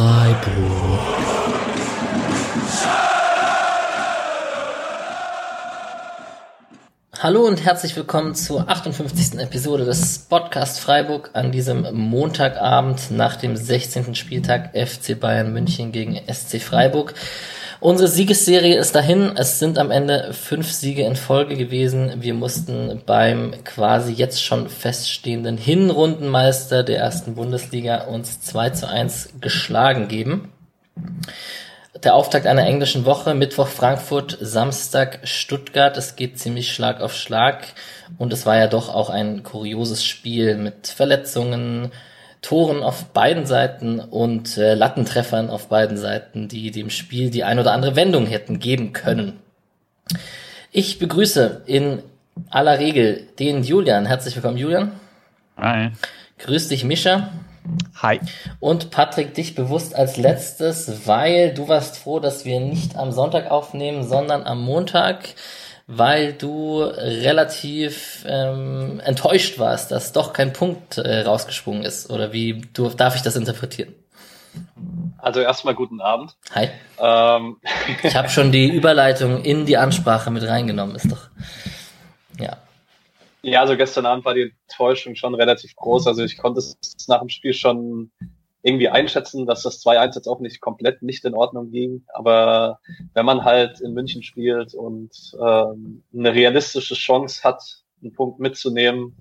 Freiburg. Hallo und herzlich willkommen zur 58. Episode des Podcast Freiburg an diesem Montagabend nach dem 16. Spieltag FC Bayern München gegen SC Freiburg. Unsere Siegesserie ist dahin. Es sind am Ende fünf Siege in Folge gewesen. Wir mussten beim quasi jetzt schon feststehenden Hinrundenmeister der ersten Bundesliga uns 2 zu 1 geschlagen geben. Der Auftakt einer englischen Woche, Mittwoch Frankfurt, Samstag Stuttgart. Es geht ziemlich Schlag auf Schlag. Und es war ja doch auch ein kurioses Spiel mit Verletzungen, Toren auf beiden Seiten und äh, Lattentreffern auf beiden Seiten, die dem Spiel die ein oder andere Wendung hätten geben können. Ich begrüße in aller Regel den Julian. Herzlich willkommen, Julian. Hi. Grüß dich, Mischa. Hi. Und Patrick, dich bewusst als letztes, weil du warst froh, dass wir nicht am Sonntag aufnehmen, sondern am Montag weil du relativ ähm, enttäuscht warst, dass doch kein Punkt äh, rausgesprungen ist. Oder wie du, darf ich das interpretieren? Also erstmal guten Abend. Hi. Ähm. Ich habe schon die Überleitung in die Ansprache mit reingenommen, ist doch. Ja. Ja, also gestern Abend war die Enttäuschung schon relativ groß. Also ich konnte es nach dem Spiel schon irgendwie einschätzen, dass das 2-1 jetzt auch nicht komplett nicht in Ordnung ging. Aber wenn man halt in München spielt und ähm, eine realistische Chance hat, einen Punkt mitzunehmen,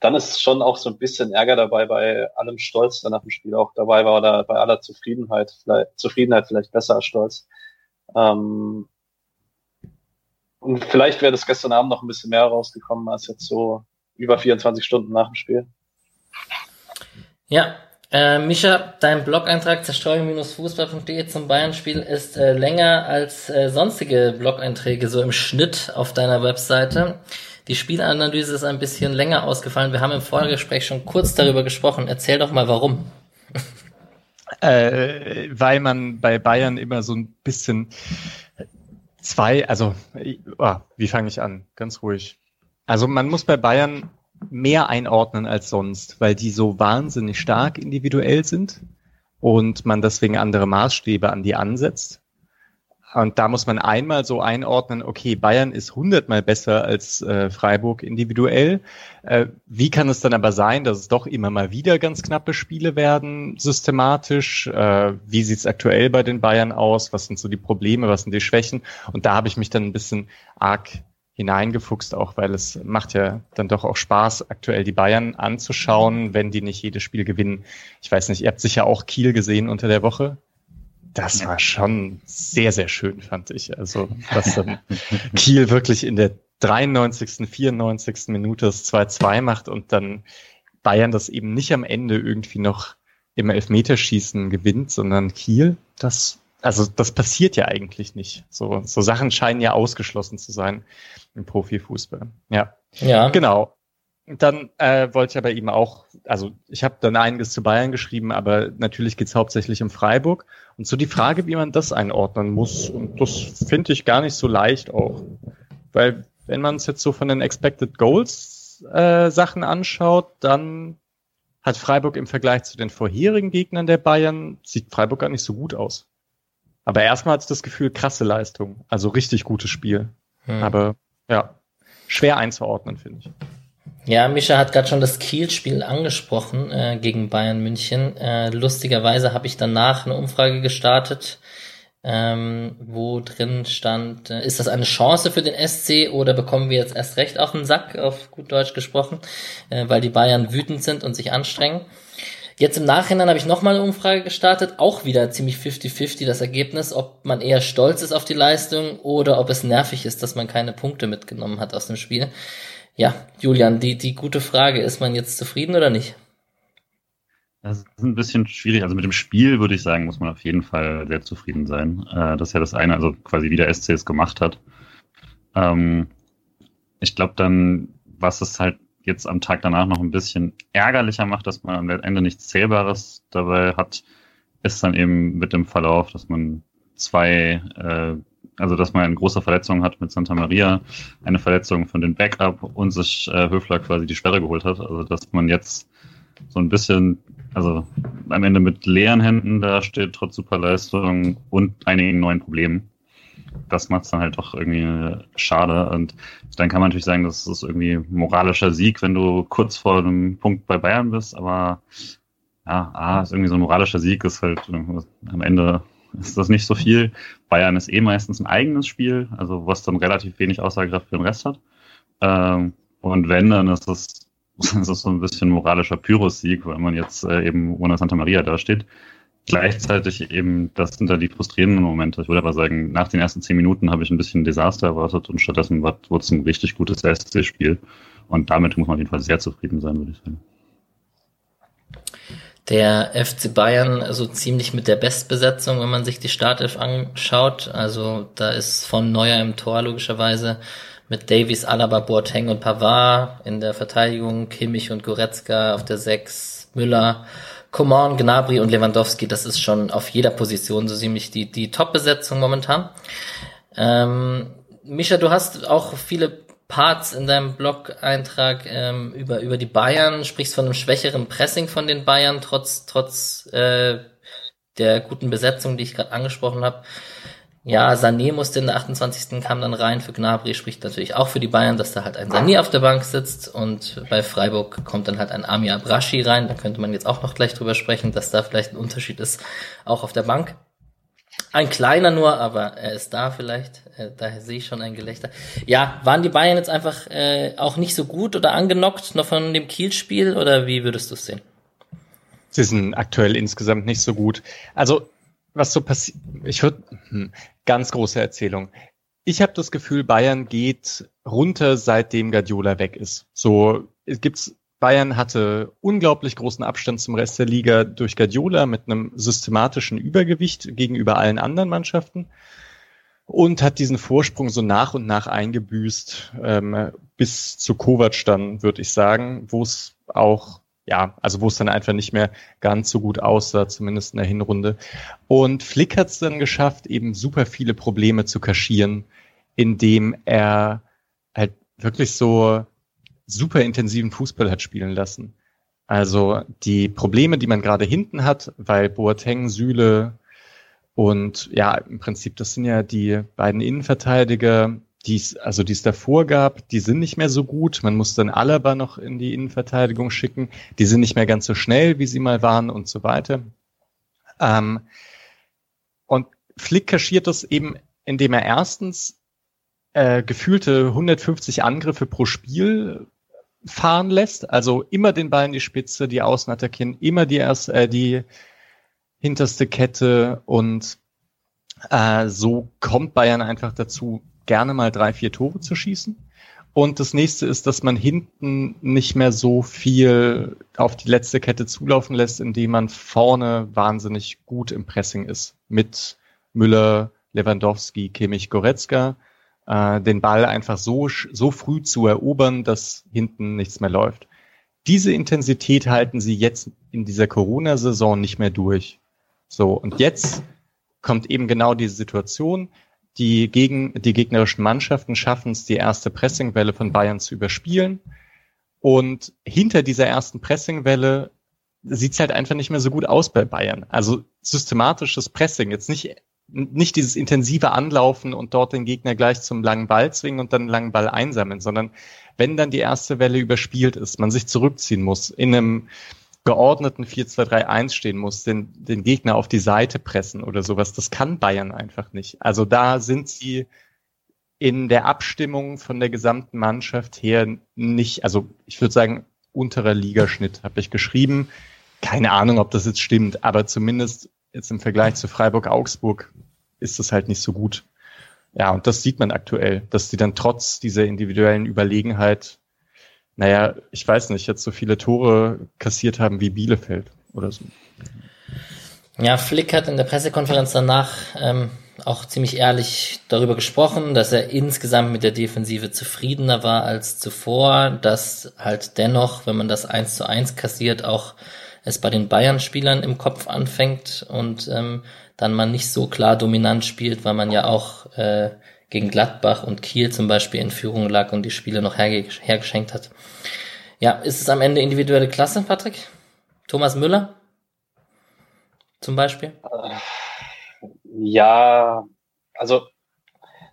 dann ist schon auch so ein bisschen Ärger dabei bei allem Stolz, der nach dem Spiel auch dabei war oder bei aller Zufriedenheit, vielleicht, Zufriedenheit vielleicht besser als Stolz. Ähm, und vielleicht wäre das gestern Abend noch ein bisschen mehr rausgekommen als jetzt so über 24 Stunden nach dem Spiel. Ja, äh, Mischa, dein Blog-Eintrag zerstreuung-fußball.de zum Bayern-Spiel ist äh, länger als äh, sonstige Blog-Einträge so im Schnitt auf deiner Webseite. Die Spielanalyse ist ein bisschen länger ausgefallen. Wir haben im Vorgespräch schon kurz darüber gesprochen. Erzähl doch mal, warum. Äh, weil man bei Bayern immer so ein bisschen zwei, also oh, wie fange ich an? Ganz ruhig. Also man muss bei Bayern mehr einordnen als sonst, weil die so wahnsinnig stark individuell sind und man deswegen andere Maßstäbe an die ansetzt. Und da muss man einmal so einordnen, okay, Bayern ist hundertmal besser als äh, Freiburg individuell. Äh, wie kann es dann aber sein, dass es doch immer mal wieder ganz knappe Spiele werden, systematisch? Äh, wie sieht es aktuell bei den Bayern aus? Was sind so die Probleme, was sind die Schwächen? Und da habe ich mich dann ein bisschen arg hineingefuchst, auch weil es macht ja dann doch auch Spaß, aktuell die Bayern anzuschauen, wenn die nicht jedes Spiel gewinnen. Ich weiß nicht, ihr habt sicher auch Kiel gesehen unter der Woche. Das war schon sehr, sehr schön, fand ich. Also, dass dann Kiel wirklich in der 93., 94. Minute das 2-2 macht und dann Bayern das eben nicht am Ende irgendwie noch im Elfmeterschießen gewinnt, sondern Kiel, das also das passiert ja eigentlich nicht. So, so Sachen scheinen ja ausgeschlossen zu sein im Profifußball. Ja. Ja. Genau. Dann äh, wollte ich aber eben auch, also ich habe dann einiges zu Bayern geschrieben, aber natürlich geht's hauptsächlich um Freiburg. Und so die Frage, wie man das einordnen muss, und das finde ich gar nicht so leicht auch. Weil wenn man es jetzt so von den Expected Goals äh, Sachen anschaut, dann hat Freiburg im Vergleich zu den vorherigen Gegnern der Bayern, sieht Freiburg gar nicht so gut aus. Aber erstmal hat das Gefühl, krasse Leistung. Also richtig gutes Spiel. Hm. Aber ja, schwer einzuordnen, finde ich. Ja, Mischa hat gerade schon das Kiel-Spiel angesprochen äh, gegen Bayern München. Äh, lustigerweise habe ich danach eine Umfrage gestartet, ähm, wo drin stand, äh, ist das eine Chance für den SC oder bekommen wir jetzt erst recht auf den Sack, auf gut Deutsch gesprochen, äh, weil die Bayern wütend sind und sich anstrengen. Jetzt im Nachhinein habe ich nochmal eine Umfrage gestartet, auch wieder ziemlich 50-50 das Ergebnis, ob man eher stolz ist auf die Leistung oder ob es nervig ist, dass man keine Punkte mitgenommen hat aus dem Spiel. Ja, Julian, die, die gute Frage, ist man jetzt zufrieden oder nicht? Das ist ein bisschen schwierig. Also mit dem Spiel würde ich sagen, muss man auf jeden Fall sehr zufrieden sein. Äh, das ist ja das eine, also quasi wie der SC es gemacht hat. Ähm, ich glaube dann, was es halt jetzt am Tag danach noch ein bisschen ärgerlicher macht, dass man am Ende nichts Zählbares dabei hat, ist dann eben mit dem Verlauf, dass man zwei, äh, also dass man eine große Verletzung hat mit Santa Maria, eine Verletzung von den Backup und sich äh, Höfler quasi die Sperre geholt hat. Also dass man jetzt so ein bisschen also am Ende mit leeren Händen da steht, trotz Superleistung und einigen neuen Problemen. Das macht es dann halt doch irgendwie schade. Und dann kann man natürlich sagen, das ist irgendwie moralischer Sieg, wenn du kurz vor einem Punkt bei Bayern bist, aber ja, ah, ist irgendwie so ein moralischer Sieg, ist halt am Ende ist das nicht so viel. Bayern ist eh meistens ein eigenes Spiel, also was dann relativ wenig Aussagekraft für den Rest hat. Ähm, und wenn, dann ist das, das so ein bisschen moralischer Pyrrhus-Sieg, weil man jetzt äh, eben ohne Santa Maria dasteht. Gleichzeitig eben, das sind da die frustrierenden Momente. Ich würde aber sagen, nach den ersten zehn Minuten habe ich ein bisschen Desaster erwartet und stattdessen wurde es ein richtig gutes SC-Spiel. Und damit muss man auf jeden Fall sehr zufrieden sein, würde ich sagen der FC Bayern so ziemlich mit der Bestbesetzung, wenn man sich die Startelf anschaut. Also da ist von Neuer im Tor logischerweise mit Davies, Alaba, Boateng und Pavard in der Verteidigung, Kimmich und Goretzka auf der 6, Müller, Coman, Gnabry und Lewandowski. Das ist schon auf jeder Position so ziemlich die, die Top-Besetzung momentan. Ähm, Mischa, du hast auch viele Parts in deinem Blog-Eintrag ähm, über, über die Bayern, sprichst von einem schwächeren Pressing von den Bayern, trotz, trotz äh, der guten Besetzung, die ich gerade angesprochen habe. Ja, Sané musste in der 28. kam dann rein für Gnabry, spricht natürlich auch für die Bayern, dass da halt ein Sané auf der Bank sitzt und bei Freiburg kommt dann halt ein Amir Abrashi rein, da könnte man jetzt auch noch gleich drüber sprechen, dass da vielleicht ein Unterschied ist, auch auf der Bank. Ein kleiner nur, aber er ist da vielleicht. Äh, daher sehe ich schon ein Gelächter. Ja, waren die Bayern jetzt einfach äh, auch nicht so gut oder angenockt noch von dem Kiel-Spiel oder wie würdest du es sehen? Sie sind aktuell insgesamt nicht so gut. Also was so passiert, ich würde hm, ganz große Erzählung. Ich habe das Gefühl, Bayern geht runter, seitdem Guardiola weg ist. So gibt's Bayern hatte unglaublich großen Abstand zum Rest der Liga durch Guardiola mit einem systematischen Übergewicht gegenüber allen anderen Mannschaften und hat diesen Vorsprung so nach und nach eingebüßt ähm, bis zu Kovac dann, würde ich sagen, wo es auch ja, also wo es dann einfach nicht mehr ganz so gut aussah, zumindest in der Hinrunde. Und Flick hat es dann geschafft, eben super viele Probleme zu kaschieren, indem er halt wirklich so super intensiven Fußball hat spielen lassen. Also die Probleme, die man gerade hinten hat, weil Boateng, Süle und ja, im Prinzip, das sind ja die beiden Innenverteidiger, die es, also die es davor gab, die sind nicht mehr so gut. Man muss dann Alaba noch in die Innenverteidigung schicken. Die sind nicht mehr ganz so schnell, wie sie mal waren und so weiter. Ähm, und Flick kaschiert das eben, indem er erstens äh, gefühlte 150 Angriffe pro Spiel fahren lässt, also immer den Ball in die Spitze, die Außen attackieren, immer die erste, äh, die hinterste Kette und äh, so kommt Bayern einfach dazu, gerne mal drei, vier Tore zu schießen. Und das nächste ist, dass man hinten nicht mehr so viel auf die letzte Kette zulaufen lässt, indem man vorne wahnsinnig gut im Pressing ist. Mit Müller, Lewandowski, Kimmich, Goretzka äh, den Ball einfach so, so früh zu erobern, dass hinten nichts mehr läuft. Diese Intensität halten sie jetzt in dieser Corona-Saison nicht mehr durch. So, und jetzt kommt eben genau diese Situation. Die, gegen, die gegnerischen Mannschaften schaffen es, die erste Pressingwelle von Bayern zu überspielen. Und hinter dieser ersten Pressingwelle sieht es halt einfach nicht mehr so gut aus bei Bayern. Also systematisches Pressing, jetzt nicht nicht dieses intensive Anlaufen und dort den Gegner gleich zum langen Ball zwingen und dann einen langen Ball einsammeln, sondern wenn dann die erste Welle überspielt ist, man sich zurückziehen muss, in einem geordneten 4-2-3-1 stehen muss, den, den Gegner auf die Seite pressen oder sowas, das kann Bayern einfach nicht. Also da sind sie in der Abstimmung von der gesamten Mannschaft her nicht, also ich würde sagen, unterer Ligaschnitt habe ich geschrieben. Keine Ahnung, ob das jetzt stimmt, aber zumindest jetzt im Vergleich zu Freiburg-Augsburg ist das halt nicht so gut. Ja, und das sieht man aktuell, dass die dann trotz dieser individuellen Überlegenheit, naja, ich weiß nicht, jetzt so viele Tore kassiert haben wie Bielefeld oder so. Ja, Flick hat in der Pressekonferenz danach ähm, auch ziemlich ehrlich darüber gesprochen, dass er insgesamt mit der Defensive zufriedener war als zuvor, dass halt dennoch, wenn man das eins zu eins kassiert, auch es bei den Bayern-Spielern im Kopf anfängt und ähm, dann man nicht so klar dominant spielt, weil man ja auch äh, gegen Gladbach und Kiel zum Beispiel in Führung lag und die Spiele noch herge hergeschenkt hat. Ja, ist es am Ende individuelle Klasse, Patrick? Thomas Müller? zum Beispiel? Ja, also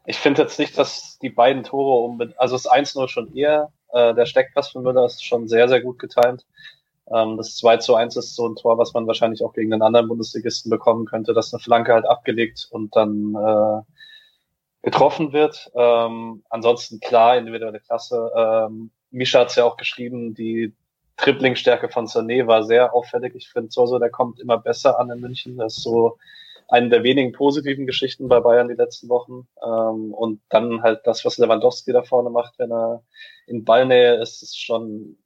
ich finde jetzt nicht, dass die beiden Tore unbedingt, also das 1-0 schon eher, äh, der Steckpass von Müller ist schon sehr, sehr gut getimt. Ähm, das 2 zu 1 ist so ein Tor, was man wahrscheinlich auch gegen den anderen Bundesligisten bekommen könnte, dass eine Flanke halt abgelegt und dann äh, getroffen wird. Ähm, ansonsten klar, individuelle Klasse. Ähm, Misha hat es ja auch geschrieben, die Dribbling-Stärke von Sané war sehr auffällig. Ich finde so, der kommt immer besser an in München. Das ist so eine der wenigen positiven Geschichten bei Bayern die letzten Wochen. Ähm, und dann halt das, was Lewandowski da vorne macht, wenn er in Ballnähe ist, ist schon,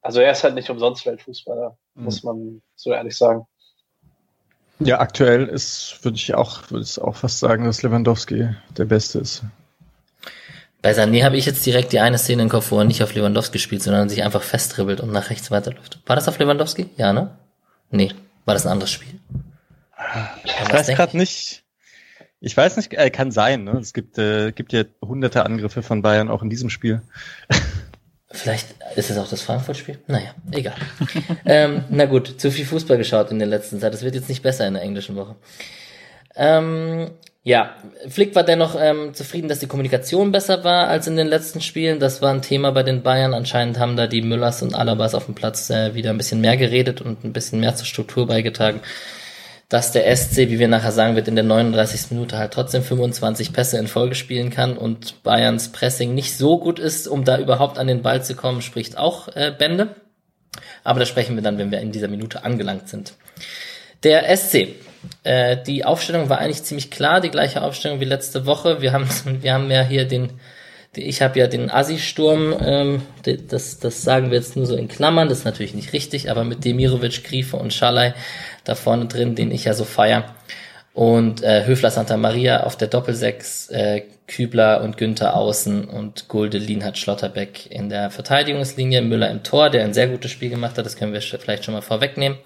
also er ist halt nicht umsonst Weltfußballer, mhm. muss man so ehrlich sagen. Ja, aktuell ist, würde ich auch, würde ich auch fast sagen, dass Lewandowski der Beste ist. Bei Sané habe ich jetzt direkt die eine Szene im Kopf, wo er nicht auf Lewandowski spielt, sondern sich einfach festdribbelt und nach rechts weiterläuft. War das auf Lewandowski? Ja, ne? Nee. War das ein anderes Spiel? Ich weiß gerade nicht. Ich weiß nicht, äh, kann sein. Ne? Es gibt, äh, gibt ja hunderte Angriffe von Bayern auch in diesem Spiel. Vielleicht ist es auch das Frankfurt-Spiel. Naja, egal. ähm, na gut, zu viel Fußball geschaut in der letzten Zeit. Das wird jetzt nicht besser in der englischen Woche. Ähm, ja, Flick war dennoch ähm, zufrieden, dass die Kommunikation besser war als in den letzten Spielen. Das war ein Thema bei den Bayern. Anscheinend haben da die Müllers und Alabas auf dem Platz äh, wieder ein bisschen mehr geredet und ein bisschen mehr zur Struktur beigetragen dass der SC, wie wir nachher sagen wird, in der 39. Minute halt trotzdem 25 Pässe in Folge spielen kann und Bayerns Pressing nicht so gut ist, um da überhaupt an den Ball zu kommen, spricht auch äh, Bände. Aber da sprechen wir dann, wenn wir in dieser Minute angelangt sind. Der SC. Äh, die Aufstellung war eigentlich ziemlich klar, die gleiche Aufstellung wie letzte Woche. Wir haben, wir haben ja hier den ich habe ja den Assi-Sturm, ähm, das, das sagen wir jetzt nur so in Klammern, das ist natürlich nicht richtig, aber mit Demirovic, Griefe und Schalay da vorne drin, den ich ja so feier. Und äh, Höfler Santa Maria auf der Doppelsechs, äh, Kübler und Günther außen und Guldelin hat Schlotterbeck in der Verteidigungslinie, Müller im Tor, der ein sehr gutes Spiel gemacht hat, das können wir vielleicht schon mal vorwegnehmen.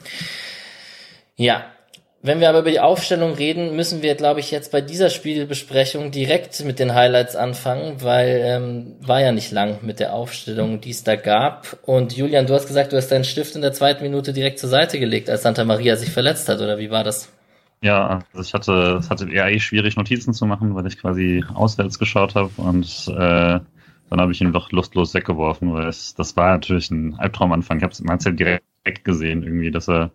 Ja, wenn wir aber über die Aufstellung reden, müssen wir, glaube ich, jetzt bei dieser Spielbesprechung direkt mit den Highlights anfangen, weil ähm, war ja nicht lang mit der Aufstellung, die es da gab. Und Julian, du hast gesagt, du hast deinen Stift in der zweiten Minute direkt zur Seite gelegt, als Santa Maria sich verletzt hat, oder wie war das? Ja, also ich hatte, es hatte eher eh schwierig, Notizen zu machen, weil ich quasi auswärts geschaut habe und äh, dann habe ich ihn doch lustlos weggeworfen, weil es, das war natürlich ein Albtraumanfang. Ich habe es direkt gesehen, irgendwie, dass er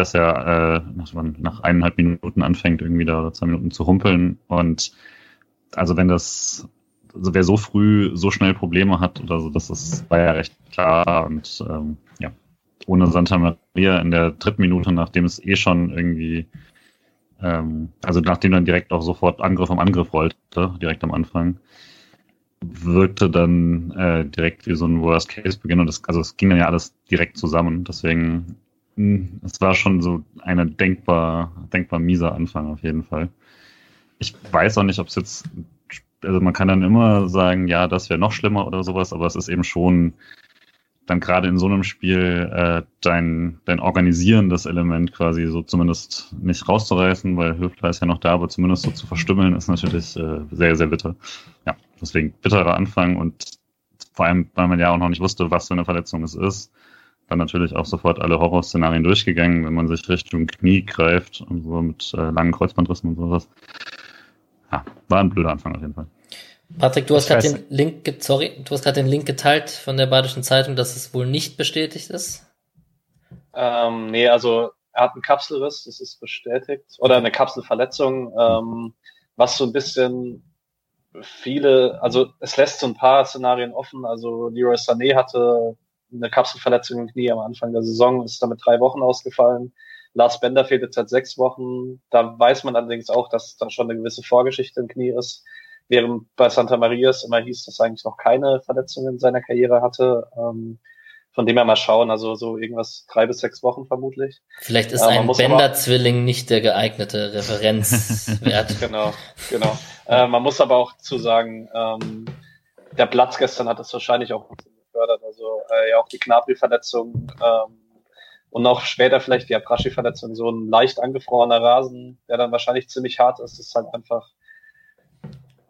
dass er äh, nach, eineinhalb Minuten anfängt, irgendwie da zwei Minuten zu humpeln. Und also wenn das, also wer so früh so schnell Probleme hat oder so, das ist, war ja recht klar. Und ähm, ja, ohne Santa Maria in der dritten Minute, nachdem es eh schon irgendwie, ähm, also nachdem dann direkt auch sofort Angriff am Angriff rollte, direkt am Anfang, wirkte dann äh, direkt wie so ein Worst-Case-Beginn und das, also es ging dann ja alles direkt zusammen. Deswegen es war schon so eine denkbar, denkbar mieser Anfang auf jeden Fall. Ich weiß auch nicht, ob es jetzt, also man kann dann immer sagen, ja, das wäre noch schlimmer oder sowas, aber es ist eben schon dann gerade in so einem Spiel äh, dein, dein organisierendes Element quasi so zumindest nicht rauszureißen, weil Höfler ist ja noch da, aber zumindest so zu verstümmeln ist natürlich äh, sehr, sehr bitter. Ja, deswegen bitterer Anfang und vor allem, weil man ja auch noch nicht wusste, was für eine Verletzung es ist dann natürlich auch sofort alle Horrorszenarien durchgegangen, wenn man sich Richtung Knie greift und so mit äh, langen Kreuzbandrissen und sowas. Ja, war ein blöder Anfang auf jeden Fall. Patrick, du hast gerade den Link, sorry, du hast gerade den Link geteilt von der Badischen Zeitung, dass es wohl nicht bestätigt ist. Ähm, nee, also er hat einen Kapselriss, das ist bestätigt, oder eine Kapselverletzung, ähm, was so ein bisschen viele, also es lässt so ein paar Szenarien offen. Also Leroy Sané hatte eine Kapselverletzung im Knie am Anfang der Saison, ist damit drei Wochen ausgefallen. Lars Bender fehlt jetzt seit sechs Wochen. Da weiß man allerdings auch, dass da schon eine gewisse Vorgeschichte im Knie ist. Während bei Santa Maria es immer hieß, dass er eigentlich noch keine Verletzungen in seiner Karriere hatte. Ähm, von dem her mal schauen, also so irgendwas drei bis sechs Wochen vermutlich. Vielleicht ist äh, ein Bender-Zwilling nicht der geeignete Referenzwert. genau, genau. Äh, man muss aber auch zu sagen, ähm, der Platz gestern hat es wahrscheinlich auch gefördert. Also äh, ja auch die Knabri-Verletzung ähm, und auch später vielleicht die Abrashi-Verletzung, so ein leicht angefrorener Rasen, der dann wahrscheinlich ziemlich hart ist, ist halt einfach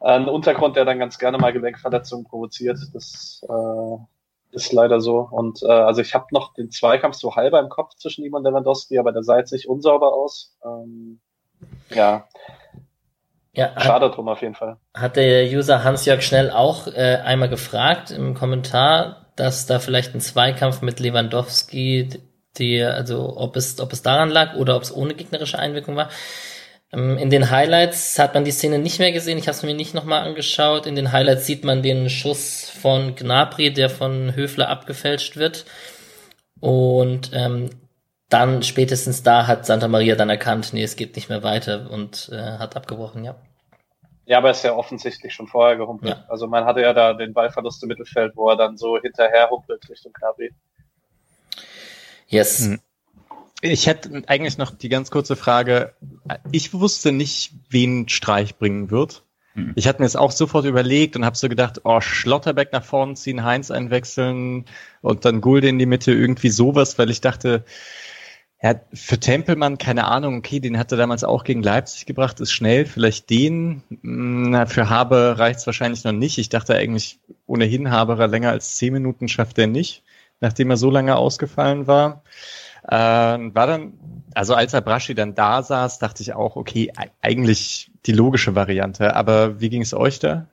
ein Untergrund, der dann ganz gerne mal Gelenkverletzungen provoziert. Das äh, ist leider so. Und äh, also ich habe noch den Zweikampf so halber im Kopf zwischen ihm und Lewandowski, aber der sah jetzt nicht unsauber aus. Ähm, ja. Ja, Schade drum auf jeden Fall. Hat der User Hans-Jörg Schnell auch äh, einmal gefragt im Kommentar, dass da vielleicht ein Zweikampf mit Lewandowski, die, also ob es, ob es daran lag oder ob es ohne gegnerische Einwirkung war. Ähm, in den Highlights hat man die Szene nicht mehr gesehen. Ich habe es mir nicht nochmal angeschaut. In den Highlights sieht man den Schuss von Gnabry, der von Höfler abgefälscht wird. Und ähm, dann spätestens da hat Santa Maria dann erkannt, nee, es geht nicht mehr weiter und äh, hat abgebrochen, ja. Ja, aber er ist ja offensichtlich schon vorher gehumpelt. Ja. Also man hatte ja da den Ballverlust im Mittelfeld, wo er dann so hinterher humpelt Richtung Gnabry. Yes. Hm. Ich hätte eigentlich noch die ganz kurze Frage. Ich wusste nicht, wen Streich bringen wird. Hm. Ich hatte mir jetzt auch sofort überlegt und habe so gedacht, oh, Schlotterbeck nach vorne ziehen, Heinz einwechseln und dann Gulde in die Mitte, irgendwie sowas, weil ich dachte, ja, für Tempelmann, keine Ahnung, okay, den hat er damals auch gegen Leipzig gebracht, ist schnell, vielleicht den. Hm, na, für Haber reicht's wahrscheinlich noch nicht. Ich dachte eigentlich, ohnehin Haberer länger als zehn Minuten schafft er nicht, nachdem er so lange ausgefallen war. Äh, war dann, also als Abrashi dann da saß, dachte ich auch, okay, eigentlich die logische Variante. Aber wie ging es euch da?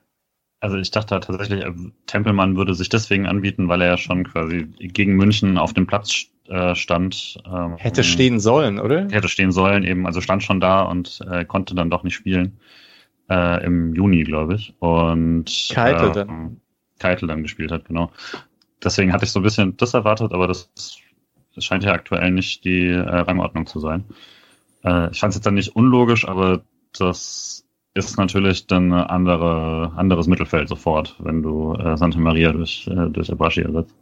Also ich dachte tatsächlich, äh, Tempelmann würde sich deswegen anbieten, weil er ja schon quasi gegen München auf dem Platz äh, stand. Ähm, hätte stehen sollen, oder? Hätte stehen sollen, eben. Also stand schon da und äh, konnte dann doch nicht spielen. Äh, Im Juni, glaube ich. Und Keitel äh, dann. Keitel dann gespielt hat, genau. Deswegen hatte ich so ein bisschen das erwartet, aber das das scheint ja aktuell nicht die äh, Rangordnung zu sein. Äh, ich fand es jetzt dann nicht unlogisch, aber das ist natürlich dann ein andere, anderes Mittelfeld sofort, wenn du äh, Santa Maria durch, äh, durch Abrashi ersetzt.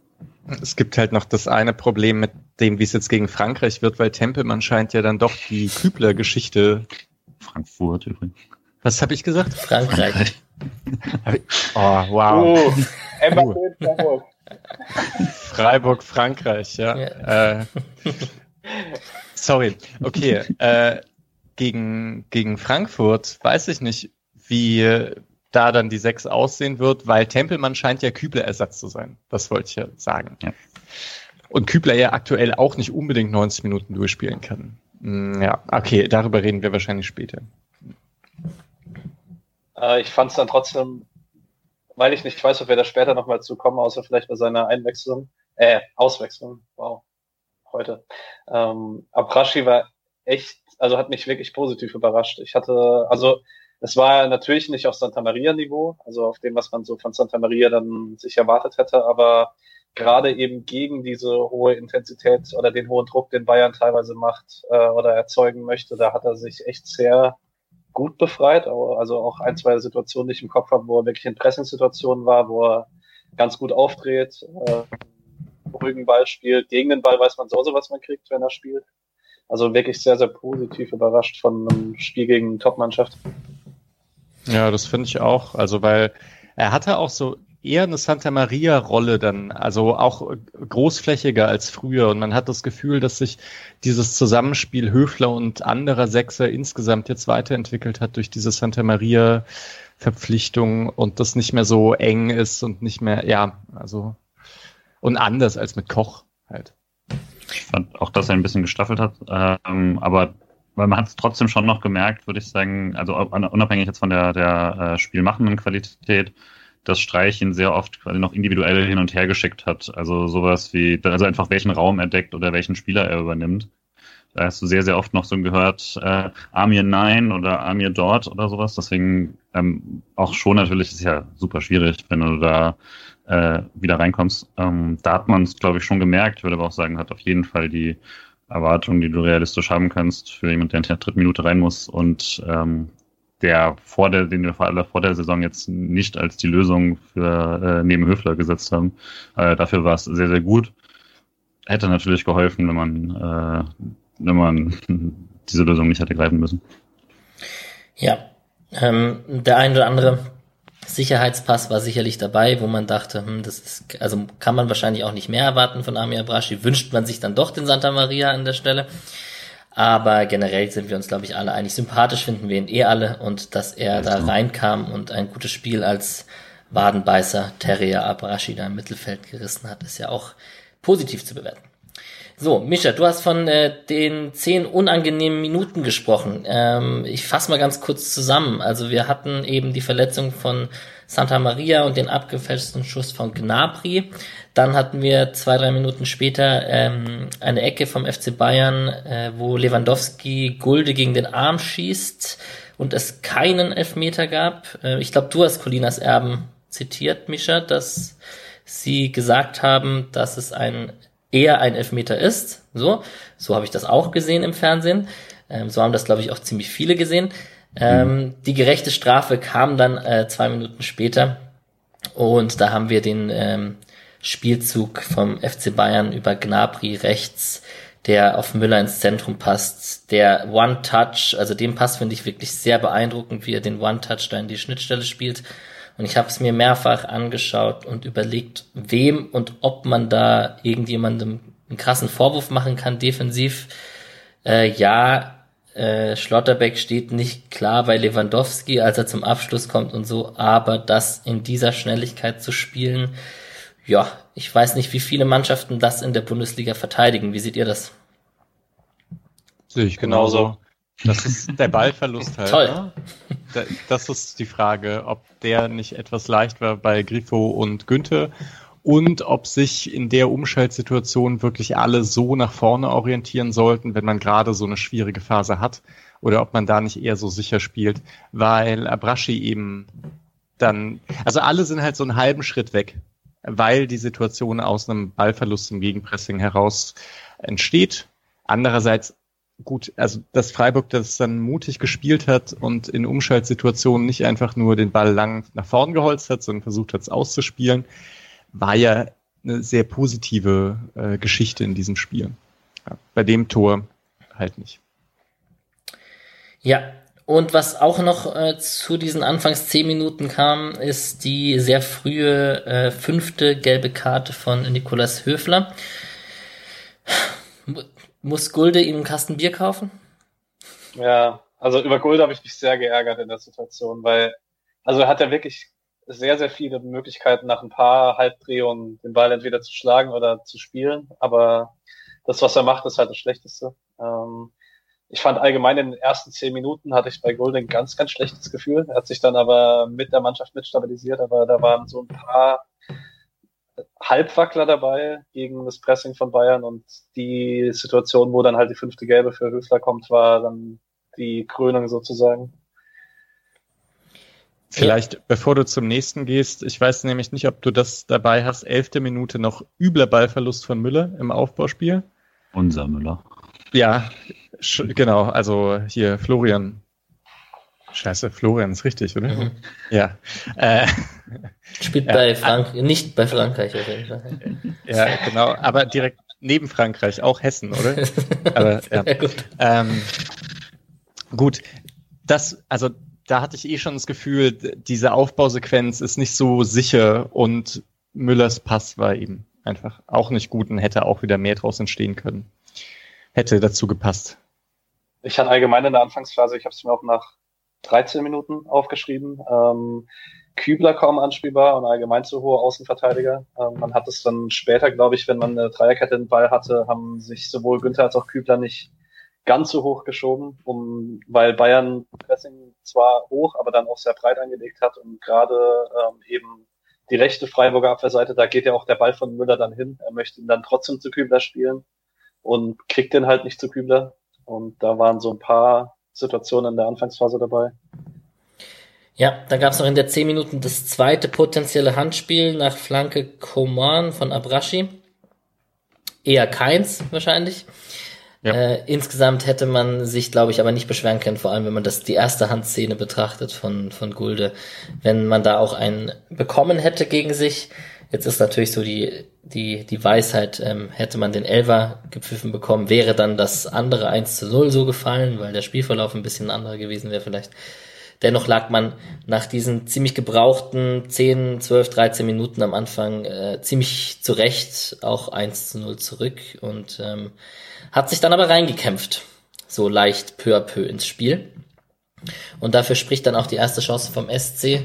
Es gibt halt noch das eine Problem mit dem, wie es jetzt gegen Frankreich wird, weil Tempelmann scheint ja dann doch die Kübler-Geschichte. Frankfurt übrigens. Was habe ich gesagt? Frankreich. oh, wow. Oh, Freiburg, Frankreich, ja. ja. Äh, sorry, okay. Äh, gegen, gegen Frankfurt weiß ich nicht, wie da dann die sechs aussehen wird, weil Tempelmann scheint ja Kübler-Ersatz zu sein. Das wollte ich ja sagen. Ja. Und Kübler ja aktuell auch nicht unbedingt 90 Minuten durchspielen kann. Hm, ja, okay, darüber reden wir wahrscheinlich später. Äh, ich fand es dann trotzdem weil ich nicht weiß, ob wir da später nochmal zu kommen, außer vielleicht bei seiner Einwechslung, äh, Auswechslung, wow, heute. Ähm, Abrashi war echt, also hat mich wirklich positiv überrascht. Ich hatte, also es war natürlich nicht auf Santa Maria Niveau, also auf dem, was man so von Santa Maria dann sich erwartet hätte, aber gerade eben gegen diese hohe Intensität oder den hohen Druck, den Bayern teilweise macht äh, oder erzeugen möchte, da hat er sich echt sehr gut befreit. Also auch ein, zwei Situationen, die ich im Kopf habe, wo er wirklich in Pressing-Situationen war, wo er ganz gut aufdreht, äh, ruhigen Ball spielt. Gegen den Ball weiß man so, was man kriegt, wenn er spielt. Also wirklich sehr, sehr positiv überrascht von einem Spiel gegen Top-Mannschaft. Ja, das finde ich auch. Also, weil er hatte auch so eher eine Santa Maria-Rolle dann, also auch großflächiger als früher. Und man hat das Gefühl, dass sich dieses Zusammenspiel Höfler und anderer Sechser insgesamt jetzt weiterentwickelt hat durch diese Santa Maria-Verpflichtung und das nicht mehr so eng ist und nicht mehr, ja, also und anders als mit Koch halt. Ich fand auch, dass er ein bisschen gestaffelt hat, ähm, aber weil man hat es trotzdem schon noch gemerkt, würde ich sagen, also unabhängig jetzt von der, der äh, spielmachenden Qualität, dass Streich ihn sehr oft quasi noch individuell hin und her geschickt hat. Also sowas wie, also einfach welchen Raum er deckt oder welchen Spieler er übernimmt. Da hast du sehr, sehr oft noch so gehört, äh, Amir nein oder Amir dort oder sowas. Deswegen ähm, auch schon natürlich ist ja super schwierig, wenn du da äh, wieder reinkommst. Ähm, da hat man es, glaube ich, schon gemerkt. Würde aber auch sagen, hat auf jeden Fall die Erwartung, die du realistisch haben kannst für jemanden, der in der dritten Minute rein muss und ähm, der vor der, den wir vor, vor der Saison jetzt nicht als die Lösung für äh, neben Höfler gesetzt haben. Äh, dafür war es sehr, sehr gut. Hätte natürlich geholfen, wenn man, äh, wenn man diese Lösung nicht hätte greifen müssen. Ja, ähm, der ein oder andere Sicherheitspass war sicherlich dabei, wo man dachte, hm, das ist, also kann man wahrscheinlich auch nicht mehr erwarten von Amir Abrashi. Wünscht man sich dann doch den Santa Maria an der Stelle. Aber generell sind wir uns, glaube ich, alle einig. Sympathisch finden wir ihn eh alle und dass er da reinkam und ein gutes Spiel als Wadenbeißer Terrier Abrashi da im Mittelfeld gerissen hat, ist ja auch positiv zu bewerten. So, Mischa, du hast von äh, den zehn unangenehmen Minuten gesprochen. Ähm, ich fasse mal ganz kurz zusammen. Also wir hatten eben die Verletzung von Santa Maria und den abgefälschten Schuss von Gnabry. Dann hatten wir zwei, drei Minuten später ähm, eine Ecke vom FC Bayern, äh, wo Lewandowski Gulde gegen den Arm schießt und es keinen Elfmeter gab. Äh, ich glaube, du hast Colinas Erben zitiert, Mischa, dass sie gesagt haben, dass es ein eher ein Elfmeter ist. So, so habe ich das auch gesehen im Fernsehen. Ähm, so haben das, glaube ich, auch ziemlich viele gesehen. Ähm, mhm. Die gerechte Strafe kam dann äh, zwei Minuten später und da haben wir den ähm, Spielzug vom FC Bayern über Gnabry rechts, der auf Müller ins Zentrum passt. Der One-Touch, also den Pass finde ich wirklich sehr beeindruckend, wie er den One-Touch da in die Schnittstelle spielt. Und ich habe es mir mehrfach angeschaut und überlegt, wem und ob man da irgendjemandem einen krassen Vorwurf machen kann, defensiv. Äh, ja, äh, Schlotterbeck steht nicht klar bei Lewandowski, als er zum Abschluss kommt und so, aber das in dieser Schnelligkeit zu spielen, ja, ich weiß nicht, wie viele Mannschaften das in der Bundesliga verteidigen. Wie seht ihr das? Sehe ich genauso. Das ist der Ballverlust halt. Toll. Ne? Das ist die Frage, ob der nicht etwas leicht war bei Grifo und Günther und ob sich in der Umschaltsituation wirklich alle so nach vorne orientieren sollten, wenn man gerade so eine schwierige Phase hat oder ob man da nicht eher so sicher spielt, weil Abrashi eben dann, also alle sind halt so einen halben Schritt weg, weil die Situation aus einem Ballverlust im Gegenpressing heraus entsteht. Andererseits gut, also dass Freiburg das dann mutig gespielt hat und in Umschaltsituationen nicht einfach nur den Ball lang nach vorn geholzt hat, sondern versucht hat, es auszuspielen, war ja eine sehr positive äh, Geschichte in diesem Spiel. Ja, bei dem Tor halt nicht. Ja, und was auch noch äh, zu diesen Anfangs zehn Minuten kam, ist die sehr frühe äh, fünfte gelbe Karte von Nikolas Höfler. Muss Gulde ihm einen Kasten Bier kaufen? Ja, also über Gulde habe ich mich sehr geärgert in der Situation, weil, also er hat ja wirklich sehr, sehr viele Möglichkeiten, nach ein paar Halbdrehungen den Ball entweder zu schlagen oder zu spielen, aber das, was er macht, ist halt das Schlechteste. Ähm, ich fand allgemein in den ersten zehn Minuten hatte ich bei Gulde ein ganz, ganz schlechtes Gefühl. Er hat sich dann aber mit der Mannschaft mitstabilisiert, aber da waren so ein paar Halbwackler dabei gegen das Pressing von Bayern und die Situation, wo dann halt die fünfte Gelbe für Höfler kommt, war dann die Krönung sozusagen. Vielleicht, ja. bevor du zum nächsten gehst, ich weiß nämlich nicht, ob du das dabei hast, elfte Minute noch übler Ballverlust von Müller im Aufbauspiel. Unser Müller. Ja, genau, also hier Florian Scheiße, Florian ist richtig, oder? Mhm. Ja. Äh, Spielt ja, bei Frank nicht bei Frankreich auf jeden Fall. Ja, genau, aber direkt neben Frankreich, auch Hessen, oder? aber, ja. ja gut. Ähm, gut, das, also da hatte ich eh schon das Gefühl, diese Aufbausequenz ist nicht so sicher und Müllers Pass war eben einfach auch nicht gut und hätte auch wieder mehr draus entstehen können. Hätte dazu gepasst. Ich hatte allgemein in der Anfangsphase, ich habe es mir auch nach 13 Minuten aufgeschrieben. Ähm, Kübler kaum anspielbar und allgemein zu hohe Außenverteidiger. Ähm, man hat es dann später, glaube ich, wenn man eine Dreierkette den Ball hatte, haben sich sowohl Günther als auch Kübler nicht ganz so hoch geschoben, um, weil Bayern Pressing zwar hoch, aber dann auch sehr breit angelegt hat und gerade ähm, eben die rechte Freiburger Abwehrseite, da geht ja auch der Ball von Müller dann hin. Er möchte ihn dann trotzdem zu Kübler spielen und kriegt den halt nicht zu Kübler. Und da waren so ein paar Situationen in der Anfangsphase dabei. Ja, da gab es noch in der 10 Minuten das zweite potenzielle Handspiel nach Flanke Koman von Abrashi. Eher keins wahrscheinlich. Ja. Äh, insgesamt hätte man sich, glaube ich, aber nicht beschweren können, vor allem wenn man das die erste Handszene betrachtet von, von Gulde. Wenn man da auch einen bekommen hätte gegen sich, Jetzt ist natürlich so die, die, die Weisheit, ähm, hätte man den Elver gepfiffen bekommen, wäre dann das andere 1 zu 0 so gefallen, weil der Spielverlauf ein bisschen anderer gewesen wäre vielleicht. Dennoch lag man nach diesen ziemlich gebrauchten 10, 12, 13 Minuten am Anfang äh, ziemlich zurecht auch 1 zu 0 zurück und ähm, hat sich dann aber reingekämpft, so leicht peu à peu ins Spiel. Und dafür spricht dann auch die erste Chance vom SC,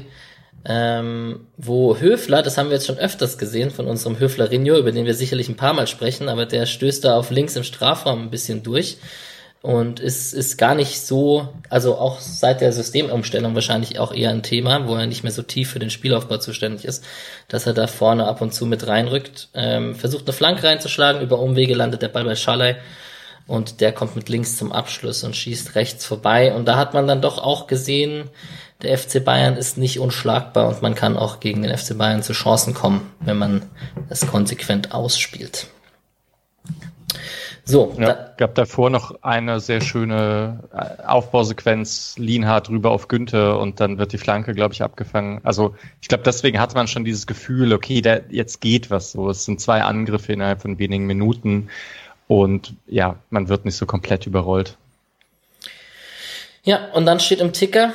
ähm, wo Höfler, das haben wir jetzt schon öfters gesehen von unserem Höfler Rinho, über den wir sicherlich ein paar Mal sprechen, aber der stößt da auf links im Strafraum ein bisschen durch. Und ist, ist gar nicht so, also auch seit der Systemumstellung wahrscheinlich auch eher ein Thema, wo er nicht mehr so tief für den Spielaufbau zuständig ist, dass er da vorne ab und zu mit reinrückt, ähm, versucht eine Flanke reinzuschlagen, über Umwege landet der Ball bei Schalay und der kommt mit links zum Abschluss und schießt rechts vorbei. Und da hat man dann doch auch gesehen, der FC Bayern ist nicht unschlagbar und man kann auch gegen den FC Bayern zu Chancen kommen, wenn man es konsequent ausspielt. So, ja, da, gab davor noch eine sehr schöne äh, Aufbausequenz, Lienhardt rüber auf Günther und dann wird die Flanke, glaube ich, abgefangen. Also ich glaube, deswegen hatte man schon dieses Gefühl, okay, da, jetzt geht was so. Es sind zwei Angriffe innerhalb von wenigen Minuten und ja, man wird nicht so komplett überrollt. Ja, und dann steht im Ticker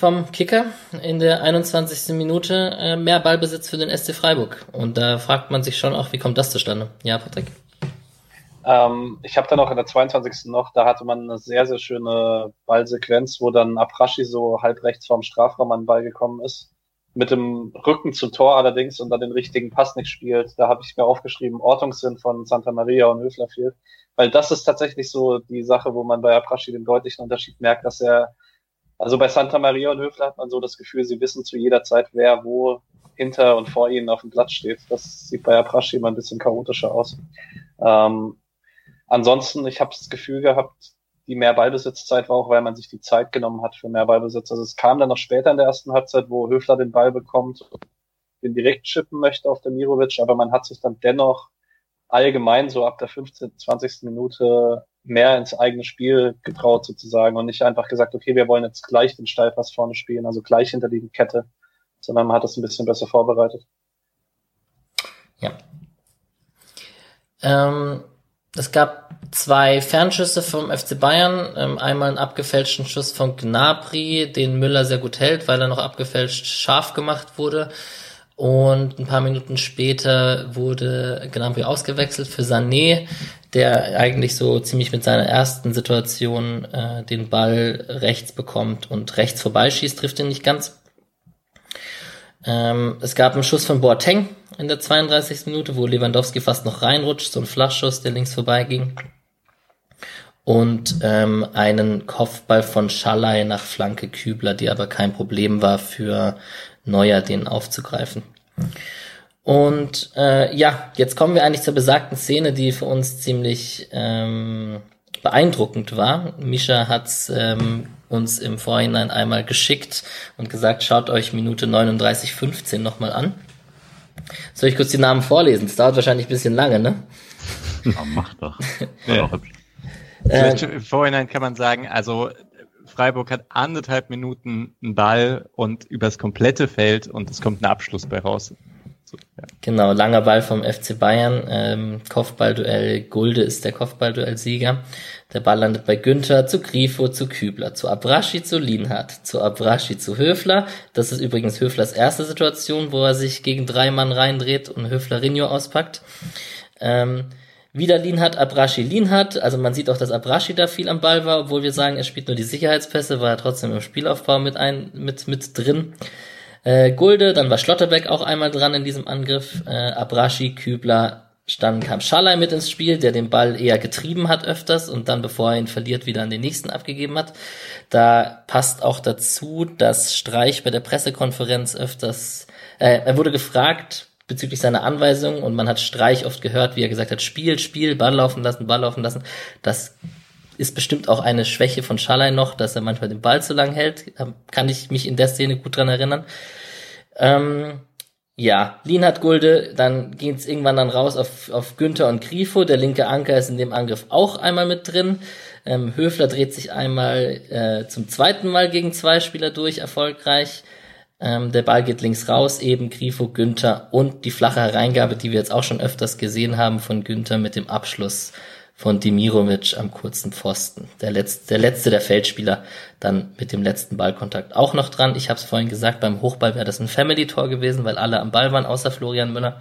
vom Kicker in der 21. Minute äh, mehr Ballbesitz für den SC Freiburg. Und da fragt man sich schon auch, wie kommt das zustande? Ja, Patrick? Ähm, ich habe dann auch in der 22. noch, da hatte man eine sehr, sehr schöne Ballsequenz, wo dann Aprashi so halb rechts vorm Strafraum an den Ball gekommen ist. Mit dem Rücken zum Tor allerdings und dann den richtigen Pass nicht spielt. Da habe ich mir aufgeschrieben, Ortungssinn von Santa Maria und Höfler fehlt. Weil das ist tatsächlich so die Sache, wo man bei Aprashi den deutlichen Unterschied merkt, dass er, also bei Santa Maria und Höfler hat man so das Gefühl, sie wissen zu jeder Zeit, wer wo hinter und vor ihnen auf dem Platz steht. Das sieht bei Aprashi immer ein bisschen chaotischer aus. Ähm, Ansonsten, ich habe das Gefühl gehabt, die mehr Ballbesitzzeit war auch, weil man sich die Zeit genommen hat für mehr Ballbesitz. Also es kam dann noch später in der ersten Halbzeit, wo Höfler den Ball bekommt, den direkt chippen möchte auf der Mirovic, aber man hat sich dann dennoch allgemein so ab der 15., 20. Minute mehr ins eigene Spiel getraut sozusagen und nicht einfach gesagt, okay, wir wollen jetzt gleich den Steilpass vorne spielen, also gleich hinter die Kette, sondern man hat das ein bisschen besser vorbereitet. Ja. Ähm, es gab zwei Fernschüsse vom FC Bayern. Ähm, einmal einen abgefälschten Schuss von Gnabry, den Müller sehr gut hält, weil er noch abgefälscht scharf gemacht wurde. Und ein paar Minuten später wurde Gnabry ausgewechselt für Sané, der eigentlich so ziemlich mit seiner ersten Situation äh, den Ball rechts bekommt und rechts vorbeischießt, trifft ihn nicht ganz. Ähm, es gab einen Schuss von Boateng in der 32. Minute, wo Lewandowski fast noch reinrutscht, so ein Flachschuss, der links vorbeiging. Und ähm, einen Kopfball von Schallei nach Flanke Kübler, die aber kein Problem war für Neuer, den aufzugreifen. Und äh, ja, jetzt kommen wir eigentlich zur besagten Szene, die für uns ziemlich ähm, beeindruckend war. Misha hat's ähm, uns im Vorhinein einmal geschickt und gesagt, schaut euch Minute 39,15 nochmal an. Soll ich kurz die Namen vorlesen? Das dauert wahrscheinlich ein bisschen lange, ne? Ja, mach doch. ja. Äh, Im Vorhinein kann man sagen, also Freiburg hat anderthalb Minuten einen Ball und übers komplette Feld und es kommt ein Abschluss bei raus. So, ja. Genau, langer Ball vom FC Bayern, ähm, Kopfballduell, Gulde ist der Kopfballduell-Sieger. Der Ball landet bei Günther, zu Grifo, zu Kübler, zu Abraschi, zu Lienhardt, zu Abraschi, zu Höfler. Das ist übrigens Höflers erste Situation, wo er sich gegen drei Mann reindreht und Höfler Rinho auspackt. Ähm, wieder Lienhardt, Abraschi, Lienhardt. Also man sieht auch, dass Abraschi da viel am Ball war, obwohl wir sagen, er spielt nur die Sicherheitspässe, war er trotzdem im Spielaufbau mit ein, mit, mit drin. Äh, Gulde, dann war Schlotterbeck auch einmal dran in diesem Angriff. Äh, Abrashi, Kübler, dann kam Schalay mit ins Spiel, der den Ball eher getrieben hat öfters und dann, bevor er ihn verliert, wieder an den nächsten abgegeben hat. Da passt auch dazu, dass Streich bei der Pressekonferenz öfters, äh, er wurde gefragt bezüglich seiner Anweisungen und man hat Streich oft gehört, wie er gesagt hat, Spiel, Spiel, Ball laufen lassen, Ball laufen lassen. Das ist bestimmt auch eine Schwäche von Schalay noch, dass er manchmal den Ball zu lang hält. Kann ich mich in der Szene gut dran erinnern. Ähm, ja, Lienhardt Gulde, dann geht's irgendwann dann raus auf, auf Günther und Grifo. Der linke Anker ist in dem Angriff auch einmal mit drin. Ähm, Höfler dreht sich einmal äh, zum zweiten Mal gegen zwei Spieler durch, erfolgreich. Ähm, der Ball geht links raus, eben Grifo, Günther und die flache Hereingabe, die wir jetzt auch schon öfters gesehen haben von Günther mit dem Abschluss von Dimirovic am kurzen Pfosten. Der letzte, der letzte der Feldspieler dann mit dem letzten Ballkontakt auch noch dran. Ich habe es vorhin gesagt, beim Hochball wäre das ein Family-Tor gewesen, weil alle am Ball waren, außer Florian Müller.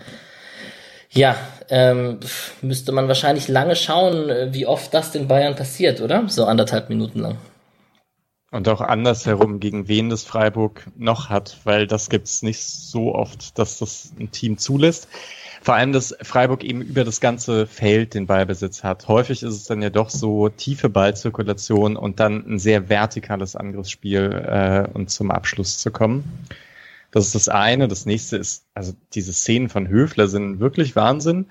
Ja, ähm, müsste man wahrscheinlich lange schauen, wie oft das den Bayern passiert, oder? So anderthalb Minuten lang. Und auch andersherum, gegen wen das Freiburg noch hat, weil das gibt's nicht so oft, dass das ein Team zulässt. Vor allem, dass Freiburg eben über das ganze Feld den Ballbesitz hat. Häufig ist es dann ja doch so tiefe Ballzirkulation und dann ein sehr vertikales Angriffsspiel äh, und zum Abschluss zu kommen. Das ist das eine. Das nächste ist, also diese Szenen von Höfler sind wirklich Wahnsinn.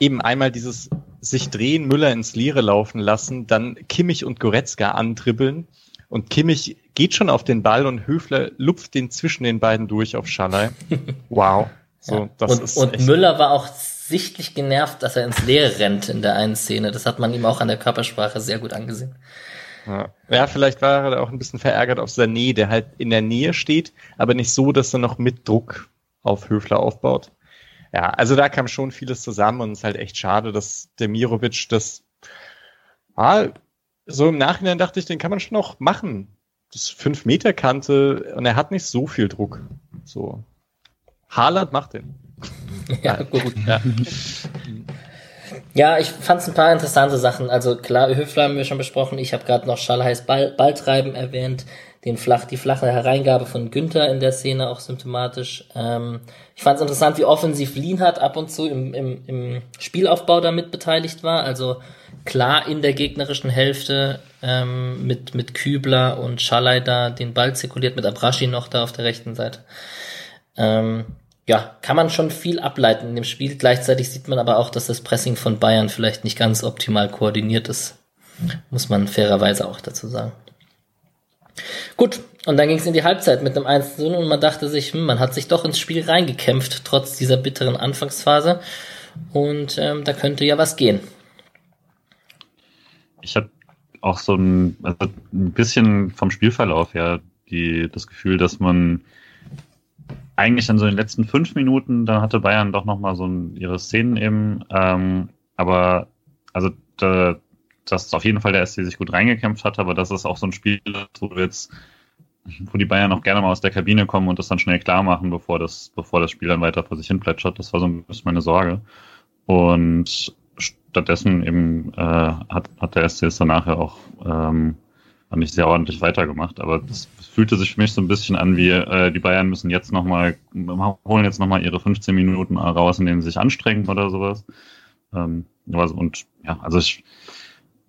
Eben einmal dieses sich drehen, Müller ins Leere laufen lassen, dann Kimmich und Goretzka antribbeln und Kimmich geht schon auf den Ball und Höfler lupft den zwischen den beiden durch auf Schalay. Wow. So, ja. das und, ist und Müller war auch sichtlich genervt, dass er ins Leere rennt in der einen Szene. Das hat man ihm auch an der Körpersprache sehr gut angesehen. Ja. ja, vielleicht war er auch ein bisschen verärgert auf Sané, der halt in der Nähe steht, aber nicht so, dass er noch mit Druck auf Höfler aufbaut. Ja, also da kam schon vieles zusammen und es ist halt echt schade, dass Demirovic das ah, so im Nachhinein dachte ich, den kann man schon noch machen. Das 5 Meter Kante und er hat nicht so viel Druck. So. Haaland macht den. Ja, gut. Ja. Ja, ich fand es ein paar interessante Sachen. Also klar, Höfler haben wir schon besprochen. Ich habe gerade noch Schallheiß Ball, Balltreiben erwähnt. Den flach, die flache Hereingabe von Günther in der Szene auch symptomatisch. Ähm, ich fand es interessant, wie offensiv Lienhardt ab und zu im, im, im Spielaufbau damit beteiligt war. Also klar in der gegnerischen Hälfte ähm, mit, mit Kübler und Schalay da den Ball zirkuliert, mit Abrashi noch da auf der rechten Seite. Ähm, ja, kann man schon viel ableiten in dem Spiel. Gleichzeitig sieht man aber auch, dass das Pressing von Bayern vielleicht nicht ganz optimal koordiniert ist. Muss man fairerweise auch dazu sagen. Gut, und dann ging es in die Halbzeit mit einem 1 0 und man dachte sich, hm, man hat sich doch ins Spiel reingekämpft, trotz dieser bitteren Anfangsphase. Und ähm, da könnte ja was gehen ich habe auch so ein, also ein bisschen vom Spielverlauf her die, das Gefühl, dass man eigentlich dann so in den letzten fünf Minuten, da hatte Bayern doch nochmal so ein, ihre Szenen eben, ähm, aber also da, dass auf jeden Fall der SC sich gut reingekämpft hat, aber das ist auch so ein Spiel, wo jetzt wo die Bayern auch gerne mal aus der Kabine kommen und das dann schnell klar machen, bevor das, bevor das Spiel dann weiter vor sich hin plätschert. Das war so ein bisschen meine Sorge. Und stattdessen eben äh, hat, hat der SC es danach ja auch ähm, nicht sehr ordentlich weitergemacht. Aber das fühlte sich für mich so ein bisschen an, wie äh, die Bayern müssen jetzt nochmal, holen jetzt nochmal ihre 15 Minuten raus, in denen sie sich anstrengen oder sowas. Ähm, und ja, also ich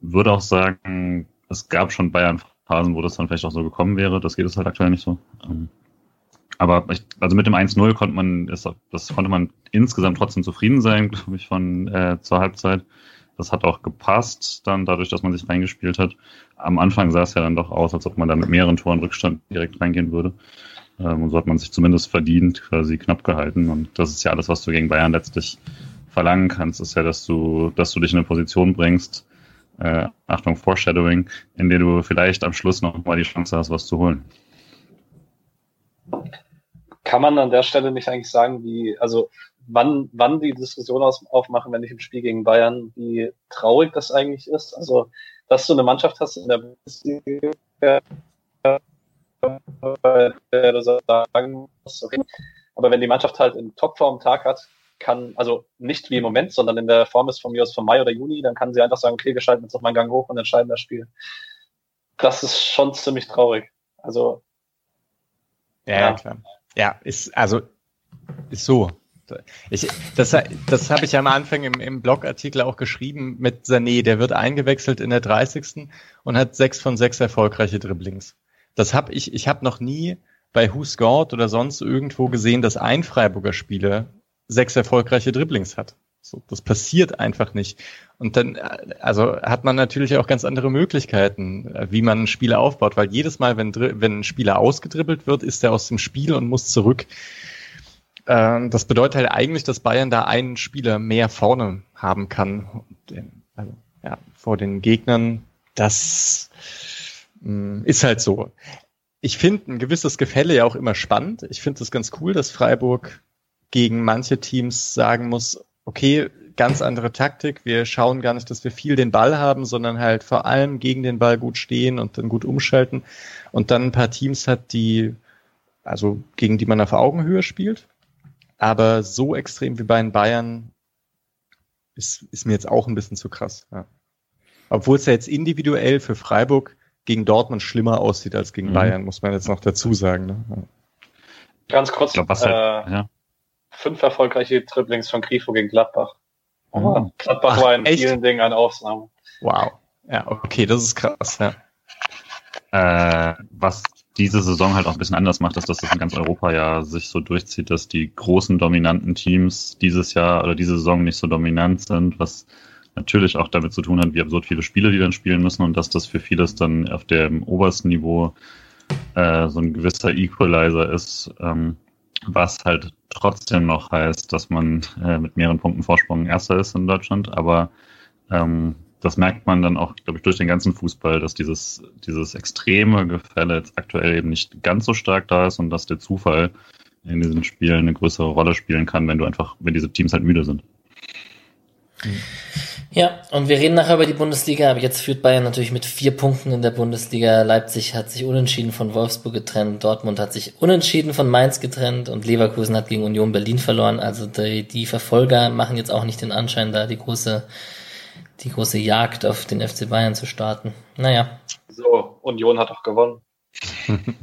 würde auch sagen, es gab schon Bayern-Phasen, wo das dann vielleicht auch so gekommen wäre. Das geht es halt aktuell nicht so. Ähm, aber ich, also mit dem 1-0 konnte man, das, das konnte man insgesamt trotzdem zufrieden sein, glaube ich, von äh, zur Halbzeit. Das hat auch gepasst, dann dadurch, dass man sich reingespielt hat. Am Anfang sah es ja dann doch aus, als ob man dann mit mehreren Toren Rückstand direkt reingehen würde. Ähm, und so hat man sich zumindest verdient, quasi knapp gehalten. Und das ist ja alles, was du gegen Bayern letztlich verlangen kannst, ist ja, dass du, dass du dich in eine Position bringst, äh, Achtung, Foreshadowing, in der du vielleicht am Schluss noch mal die Chance hast, was zu holen kann man an der Stelle nicht eigentlich sagen, wie, also wann, wann die Diskussion aus, aufmachen, wenn ich im Spiel gegen Bayern, wie traurig das eigentlich ist. Also, dass du eine Mannschaft hast in der Bundesliga, der du sagen musst, okay. Aber wenn die Mannschaft halt in Topform Tag hat, kann, also nicht wie im Moment, sondern in der Form ist von mir aus von Mai oder Juni, dann kann sie einfach sagen, okay, wir schalten jetzt noch mal einen Gang hoch und entscheiden das Spiel. Das ist schon ziemlich traurig. Also. Ja, ja. klar. Ja, ist, also, ist so. Ich, das das habe ich am Anfang im, im Blogartikel auch geschrieben mit Sané. Der wird eingewechselt in der 30. und hat sechs von sechs erfolgreiche Dribblings. Das habe ich, ich habe noch nie bei Who Scored oder sonst irgendwo gesehen, dass ein Freiburger Spieler sechs erfolgreiche Dribblings hat. So, das passiert einfach nicht. Und dann, also hat man natürlich auch ganz andere Möglichkeiten, wie man ein Spiel aufbaut, weil jedes Mal, wenn, wenn ein Spieler ausgedribbelt wird, ist er aus dem Spiel und muss zurück. Ähm, das bedeutet halt eigentlich, dass Bayern da einen Spieler mehr vorne haben kann. Also, ja, vor den Gegnern. Das mm, ist halt so. Ich finde ein gewisses Gefälle ja auch immer spannend. Ich finde es ganz cool, dass Freiburg gegen manche Teams sagen muss, okay, ganz andere Taktik. Wir schauen gar nicht, dass wir viel den Ball haben, sondern halt vor allem gegen den Ball gut stehen und dann gut umschalten. Und dann ein paar Teams hat, die, also gegen die man auf Augenhöhe spielt. Aber so extrem wie bei den Bayern ist, ist mir jetzt auch ein bisschen zu krass. Ja. Obwohl es ja jetzt individuell für Freiburg gegen Dortmund schlimmer aussieht als gegen mhm. Bayern, muss man jetzt noch dazu sagen. Ne? Ganz kurz, glaub, was halt, äh, ja. fünf erfolgreiche Triplings von Grifo gegen Gladbach. Oh, Gladbach Ach, war in echt? vielen Dingen eine Ausnahme. Wow. Ja, okay, das ist krass, ja. Äh, was diese Saison halt auch ein bisschen anders macht, ist, dass das in ganz Europa ja sich so durchzieht, dass die großen dominanten Teams dieses Jahr oder diese Saison nicht so dominant sind, was natürlich auch damit zu tun hat, wie absurd viele Spiele die dann spielen müssen und dass das für vieles dann auf dem obersten Niveau äh, so ein gewisser Equalizer ist, ähm, was halt trotzdem noch heißt, dass man äh, mit mehreren Punkten Vorsprung Erster ist in Deutschland, aber ähm, das merkt man dann auch, glaube ich, durch den ganzen Fußball, dass dieses, dieses extreme Gefälle jetzt aktuell eben nicht ganz so stark da ist und dass der Zufall in diesen Spielen eine größere Rolle spielen kann, wenn du einfach, wenn diese Teams halt müde sind. Ja, und wir reden nachher über die Bundesliga, aber jetzt führt Bayern natürlich mit vier Punkten in der Bundesliga. Leipzig hat sich unentschieden von Wolfsburg getrennt, Dortmund hat sich unentschieden von Mainz getrennt und Leverkusen hat gegen Union Berlin verloren. Also die, die Verfolger machen jetzt auch nicht den Anschein, da die große die große Jagd auf den FC Bayern zu starten. Naja. So, Union hat auch gewonnen.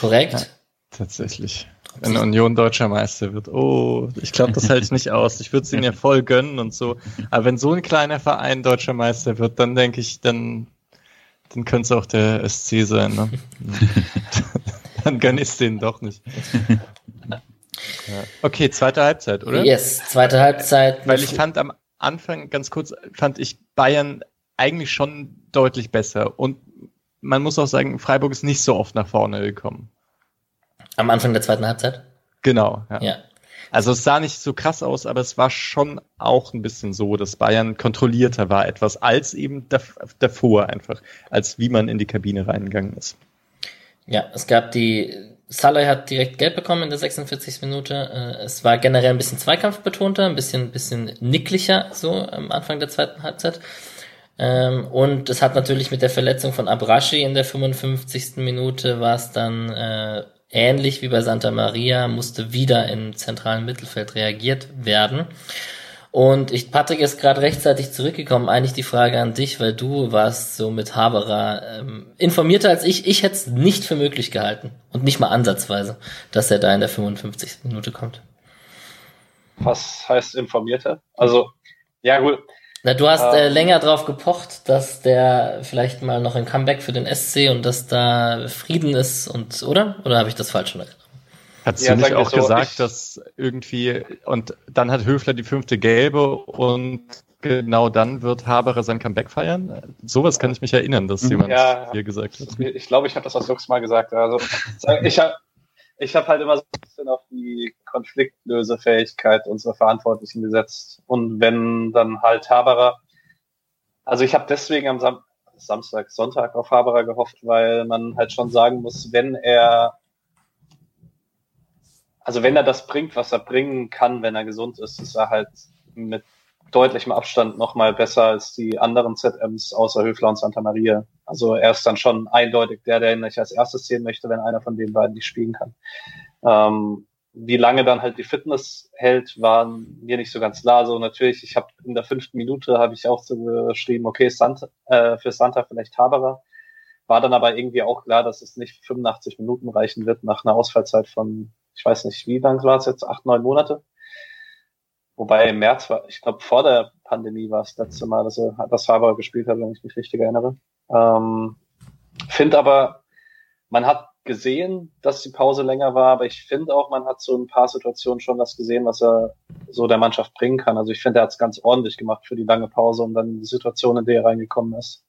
Korrekt. Ja, tatsächlich. Wenn Union deutscher Meister wird. Oh, ich glaube, das hält nicht aus. Ich würde es ihnen ja voll gönnen und so. Aber wenn so ein kleiner Verein deutscher Meister wird, dann denke ich, dann, dann könnte es auch der SC sein. Ne? dann gönne ich es denen doch nicht. Okay, zweite Halbzeit, oder? Yes, zweite Halbzeit. Weil ich fand am Anfang, ganz kurz, fand ich Bayern eigentlich schon deutlich besser. Und man muss auch sagen, Freiburg ist nicht so oft nach vorne gekommen. Am Anfang der zweiten Halbzeit? Genau, ja. ja. Also es sah nicht so krass aus, aber es war schon auch ein bisschen so, dass Bayern kontrollierter war etwas als eben davor einfach, als wie man in die Kabine reingegangen ist. Ja, es gab die Salah hat direkt gelb bekommen in der 46. Minute. Äh, es war generell ein bisschen zweikampfbetonter, ein bisschen, bisschen nicklicher so am Anfang der zweiten Halbzeit. Ähm, und es hat natürlich mit der Verletzung von Abrashi in der 55. Minute war es dann äh, ähnlich wie bei Santa Maria, musste wieder im zentralen Mittelfeld reagiert werden. Und ich, Patrick ist gerade rechtzeitig zurückgekommen. Eigentlich die Frage an dich, weil du warst so mit Haberer ähm, informierter als ich. Ich hätte es nicht für möglich gehalten und nicht mal ansatzweise, dass er da in der 55. Minute kommt. Was heißt informierter? Also, ja gut. Na, du hast äh, ähm, länger drauf gepocht, dass der vielleicht mal noch ein Comeback für den SC und dass da Frieden ist und, oder? Oder habe ich das falsch schon erkannt? Hat sie ja, nicht auch so, gesagt, dass irgendwie, und dann hat Höfler die fünfte gelbe und genau dann wird Haberer sein Comeback feiern? Sowas kann ich mich erinnern, dass mhm. jemand ja, hier gesagt hat. Ich glaube, ich habe das auch Lux mal gesagt. Also ich habe ich hab halt immer so ein bisschen auf die Konfliktlösefähigkeit unserer Verantwortlichen gesetzt. Und wenn dann halt Haberer, also ich habe deswegen am Sam Samstag, Sonntag auf Haberer gehofft, weil man halt schon sagen muss, wenn er also wenn er das bringt, was er bringen kann, wenn er gesund ist, ist er halt mit deutlichem Abstand nochmal besser als die anderen ZMs außer Höfler und Santa Maria. Also er ist dann schon eindeutig der, der ihn nicht als erstes sehen möchte, wenn einer von den beiden nicht spielen kann. Ähm, wie lange dann halt die Fitness hält, war mir nicht so ganz klar. Also natürlich, ich habe in der fünften Minute habe ich auch so geschrieben, okay, Santa, äh, für Santa vielleicht Haberer. War dann aber irgendwie auch klar, dass es nicht 85 Minuten reichen wird nach einer Ausfallzeit von ich weiß nicht, wie lang war es jetzt, acht, neun Monate. Wobei im März war, ich glaube, vor der Pandemie war es das letzte Mal, dass er das Haber gespielt hat, wenn ich mich richtig erinnere. Ähm, finde aber, man hat gesehen, dass die Pause länger war, aber ich finde auch, man hat so ein paar Situationen schon was gesehen, was er so der Mannschaft bringen kann. Also ich finde, er hat es ganz ordentlich gemacht für die lange Pause und dann die Situation, in der er reingekommen ist.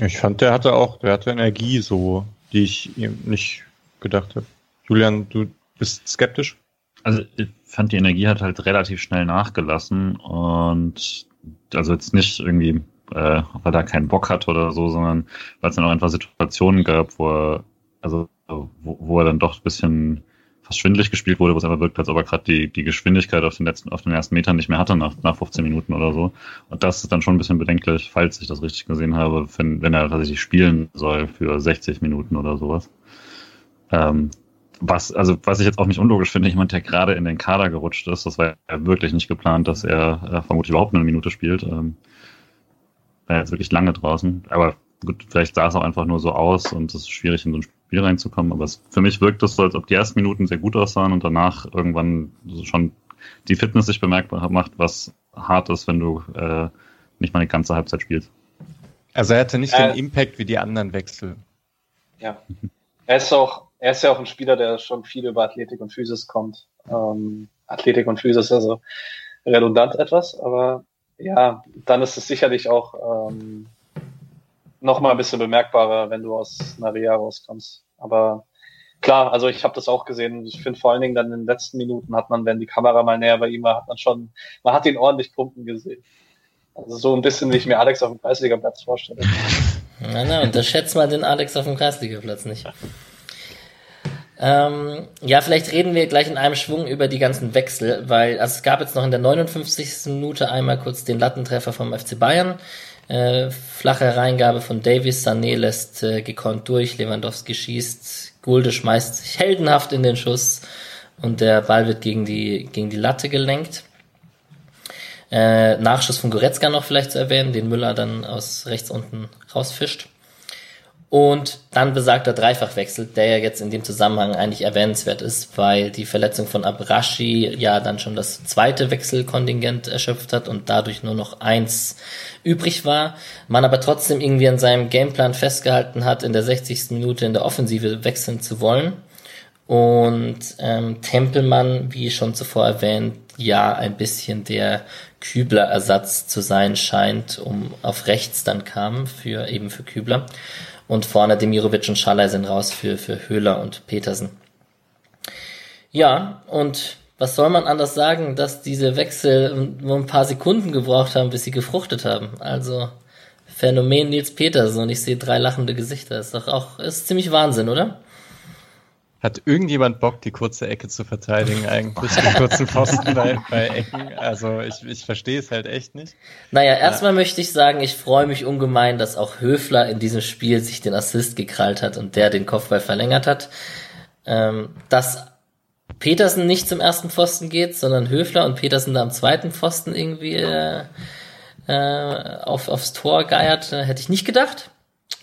Ich fand, der hatte auch, der hatte Energie so, die ich ihm nicht gedacht habe. Julian, du bist skeptisch? Also ich fand, die Energie hat halt relativ schnell nachgelassen und also jetzt nicht irgendwie, äh, weil er keinen Bock hat oder so, sondern weil es dann auch einfach Situationen gab, wo er, also wo, wo er dann doch ein bisschen fast schwindlig gespielt wurde, wo es aber wirkt, als ob er gerade die, die Geschwindigkeit auf den letzten, auf den ersten Metern nicht mehr hatte nach, nach 15 Minuten oder so. Und das ist dann schon ein bisschen bedenklich, falls ich das richtig gesehen habe, wenn, wenn er tatsächlich spielen soll für 60 Minuten oder sowas. Ähm, was, also was ich jetzt auch nicht unlogisch finde, jemand, der gerade in den Kader gerutscht ist, das war ja wirklich nicht geplant, dass er äh, vermutlich überhaupt eine Minute spielt. Ähm, war jetzt wirklich lange draußen. Aber gut, vielleicht sah es auch einfach nur so aus und es ist schwierig in so ein Spiel reinzukommen, aber es, für mich wirkt es so, als ob die ersten Minuten sehr gut aussahen und danach irgendwann schon die Fitness sich bemerkbar macht, was hart ist, wenn du äh, nicht mal eine ganze Halbzeit spielst. Also er hatte nicht äh, den Impact wie die anderen Wechsel. Ja. Er ist auch, er ist ja auch ein Spieler, der schon viel über Athletik und Physis kommt. Ähm, Athletik und Physis, also redundant etwas, aber ja, dann ist es sicherlich auch ähm, noch mal ein bisschen bemerkbarer, wenn du aus Naria rauskommst. Aber klar, also ich habe das auch gesehen. Ich finde vor allen Dingen dann in den letzten Minuten hat man, wenn die Kamera mal näher bei ihm war, hat man schon, man hat ihn ordentlich pumpen gesehen. Also so ein bisschen, wie ich mir Alex auf dem Kreisligaplatz vorstelle. Na, na, unterschätzt mal den Alex auf dem Kreisligaplatz nicht. Ähm, ja, vielleicht reden wir gleich in einem Schwung über die ganzen Wechsel, weil also es gab jetzt noch in der 59. Minute einmal kurz den Lattentreffer vom FC Bayern. Äh, flache Reingabe von Davis, Sané lässt äh, gekonnt durch, Lewandowski schießt, Gulde schmeißt sich heldenhaft in den Schuss und der Ball wird gegen die, gegen die Latte gelenkt. Äh, Nachschuss von Goretzka noch vielleicht zu erwähnen, den Müller dann aus rechts unten rausfischt. Und dann besagter Dreifachwechsel, der ja jetzt in dem Zusammenhang eigentlich erwähnenswert ist, weil die Verletzung von Abrashi ja dann schon das zweite Wechselkontingent erschöpft hat und dadurch nur noch eins übrig war. Man aber trotzdem irgendwie an seinem Gameplan festgehalten hat, in der 60. Minute in der Offensive wechseln zu wollen. Und ähm, Tempelmann, wie schon zuvor erwähnt, ja ein bisschen der Kübler-Ersatz zu sein scheint, um auf rechts dann kam für eben für Kübler. Und vorne Demirovic und Schalay sind raus für, für Höhler und Petersen. Ja, und was soll man anders sagen, dass diese Wechsel nur ein paar Sekunden gebraucht haben, bis sie gefruchtet haben. Also Phänomen Nils Petersen und ich sehe drei lachende Gesichter. Ist doch auch, ist ziemlich Wahnsinn, oder? Hat irgendjemand Bock, die kurze Ecke zu verteidigen eigentlich? Die kurzen Pfosten bei, bei Ecken? Also ich, ich verstehe es halt echt nicht. Naja, erstmal ja. möchte ich sagen, ich freue mich ungemein, dass auch Höfler in diesem Spiel sich den Assist gekrallt hat und der den Kopfball verlängert hat. Ähm, dass Petersen nicht zum ersten Pfosten geht, sondern Höfler und Petersen da am zweiten Pfosten irgendwie äh, äh, auf, aufs Tor geiert, äh, hätte ich nicht gedacht.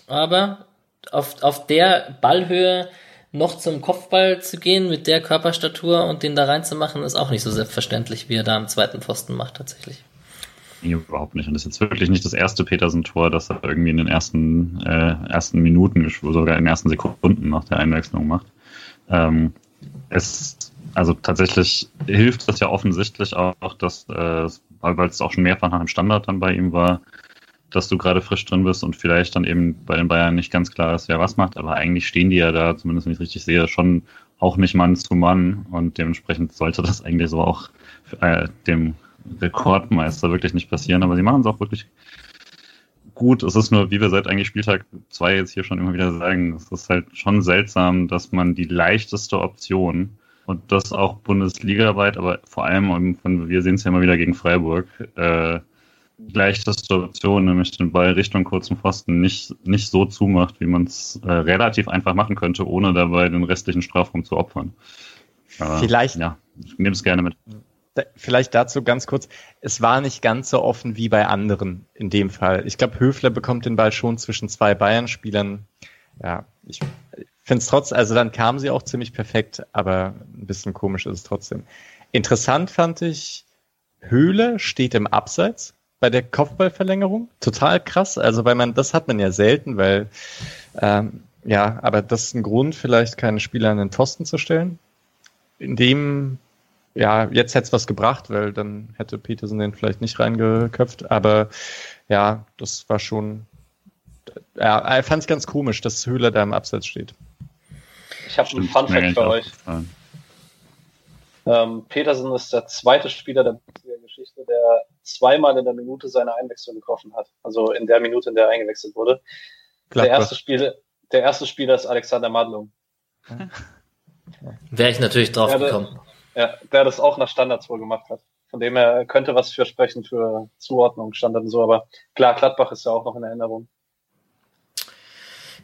Aber auf, auf der Ballhöhe noch zum Kopfball zu gehen mit der Körperstatur und den da reinzumachen, ist auch nicht so selbstverständlich, wie er da am zweiten Pfosten macht tatsächlich. Nee, überhaupt nicht. Und das ist jetzt wirklich nicht das erste Petersen-Tor, das er irgendwie in den ersten, äh, ersten Minuten, sogar in den ersten Sekunden nach der Einwechslung macht. Ähm, es, also tatsächlich hilft das ja offensichtlich auch, dass, äh, weil es auch schon mehrfach nach dem Standard dann bei ihm war, dass du gerade frisch drin bist und vielleicht dann eben bei den Bayern nicht ganz klar ist, wer was macht, aber eigentlich stehen die ja da, zumindest wenn ich richtig sehe, schon auch nicht Mann zu Mann und dementsprechend sollte das eigentlich so auch äh, dem Rekordmeister wirklich nicht passieren, aber sie machen es auch wirklich gut. Es ist nur, wie wir seit eigentlich Spieltag 2 jetzt hier schon immer wieder sagen, es ist halt schon seltsam, dass man die leichteste Option und das auch bundesligaweit, aber vor allem, wir sehen es ja immer wieder gegen Freiburg, äh, leichteste Option, nämlich den Ball Richtung kurzen Pfosten, nicht, nicht so zumacht, wie man es äh, relativ einfach machen könnte, ohne dabei den restlichen Strafraum zu opfern. Aber, vielleicht. Ja, ich nehme es gerne mit. Vielleicht dazu ganz kurz. Es war nicht ganz so offen wie bei anderen in dem Fall. Ich glaube, Höfler bekommt den Ball schon zwischen zwei Bayern-Spielern. Ja, ich finde es trotzdem, also dann kam sie auch ziemlich perfekt, aber ein bisschen komisch ist es trotzdem. Interessant fand ich, Höhle steht im Abseits bei der Kopfballverlängerung. Total krass. Also, weil man, das hat man ja selten, weil, ähm, ja, aber das ist ein Grund, vielleicht keine Spieler an den Pfosten zu stellen. In dem, ja, jetzt hätte es was gebracht, weil dann hätte Peterson den vielleicht nicht reingeköpft. Aber ja, das war schon, ja, er fand es ganz komisch, dass Höhler da im Abseits steht. Ich habe einen Fun Fact für euch. Ähm, Petersen ist der zweite Spieler der Bundesliga-Geschichte, der zweimal in der Minute seine Einwechslung getroffen hat. Also in der Minute, in der er eingewechselt wurde. Der erste, Spieler, der erste Spieler ist Alexander Madlung. Wäre ich natürlich drauf der, gekommen. Ja, der das auch nach Standards wohl gemacht hat. Von dem er könnte was für sprechen für Zuordnung, Standard und so. Aber klar, Gladbach ist ja auch noch in Erinnerung.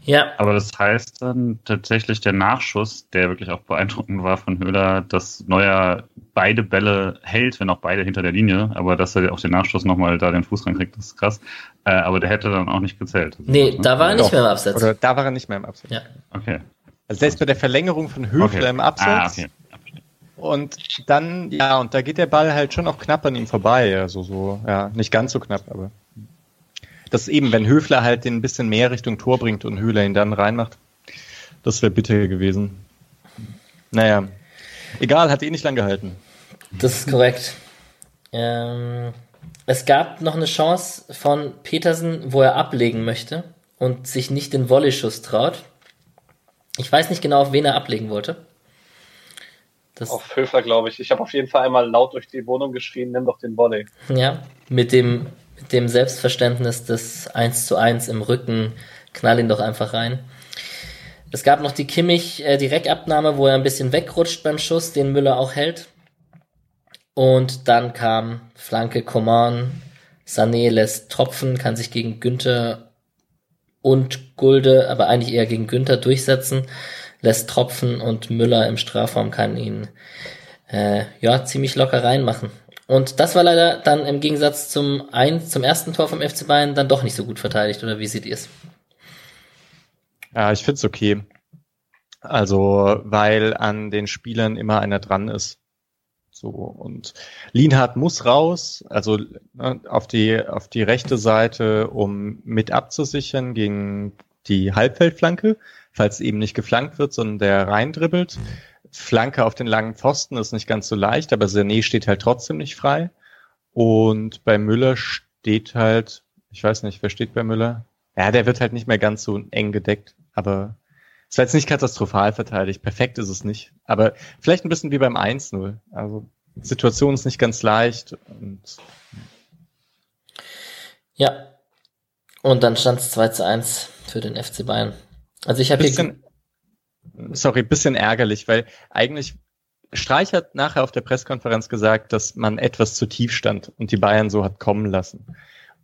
Ja. Aber das heißt dann tatsächlich der Nachschuss, der wirklich auch beeindruckend war von Höhler, dass Neuer beide Bälle hält, wenn auch beide hinter der Linie, aber dass er auch den Nachschuss nochmal da den Fuß reinkriegt, das ist krass. Äh, aber der hätte dann auch nicht gezählt. Nee, da war er nicht Doch. mehr im Abseits. Oder da war er nicht mehr im Abseits. Ja. Okay. Also selbst bei der Verlängerung von Höfler okay. im Abseits. Ah, okay. Und dann, ja, und da geht der Ball halt schon auch knapp an ihm vorbei. Also so, ja, nicht ganz so knapp, aber. Das ist eben, wenn Höfler halt den ein bisschen mehr Richtung Tor bringt und Höhler ihn dann reinmacht, das wäre bitter gewesen. Naja, egal, hat eh nicht lang gehalten. Das ist korrekt. Ähm, es gab noch eine Chance von Petersen, wo er ablegen möchte und sich nicht den Volley-Schuss traut. Ich weiß nicht genau, auf wen er ablegen wollte. Das, Auf Höfler, glaube ich. Ich habe auf jeden Fall einmal laut durch die Wohnung geschrien, nimm doch den Volley. ja, mit dem, dem Selbstverständnis des 1 zu 1 im Rücken, knall ihn doch einfach rein. Es gab noch die Kimmich äh, Direktabnahme, wo er ein bisschen wegrutscht beim Schuss, den Müller auch hält. Und dann kam Flanke Coman, Sané lässt tropfen, kann sich gegen Günther und Gulde, aber eigentlich eher gegen Günther durchsetzen, lässt tropfen und Müller im Strafraum kann ihn äh, ja ziemlich locker reinmachen. Und das war leider dann im Gegensatz zum ein, zum ersten Tor vom FC Bayern dann doch nicht so gut verteidigt, oder wie seht ihr es? Ja, ich find's okay. Also, weil an den Spielern immer einer dran ist. So, und Lienhardt muss raus, also ne, auf die, auf die rechte Seite, um mit abzusichern gegen die Halbfeldflanke, falls eben nicht geflankt wird, sondern der reindribbelt. Flanke auf den langen Pfosten ist nicht ganz so leicht, aber Sané steht halt trotzdem nicht frei. Und bei Müller steht halt, ich weiß nicht, wer steht bei Müller? Ja, der wird halt nicht mehr ganz so eng gedeckt, aber es war jetzt nicht katastrophal verteidigt. Perfekt ist es nicht. Aber vielleicht ein bisschen wie beim 1-0. Also, die Situation ist nicht ganz leicht und Ja. Und dann stand es 2 zu 1 für den FC Bayern. Also ich habe hier sorry, bisschen ärgerlich, weil eigentlich Streich hat nachher auf der Pressekonferenz gesagt, dass man etwas zu tief stand und die Bayern so hat kommen lassen.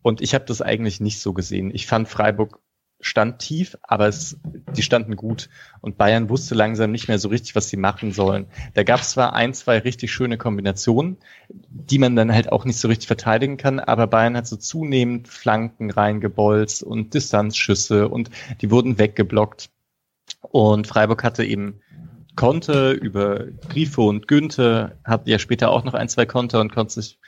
Und ich habe das eigentlich nicht so gesehen. Ich fand Freiburg stand tief, aber es, die standen gut. Und Bayern wusste langsam nicht mehr so richtig, was sie machen sollen. Da gab es zwar ein, zwei richtig schöne Kombinationen, die man dann halt auch nicht so richtig verteidigen kann, aber Bayern hat so zunehmend Flanken reingebolzt und Distanzschüsse und die wurden weggeblockt. Und Freiburg hatte eben Konter über Grifo und Günther, hat ja später auch noch ein, zwei Konter und konnte sich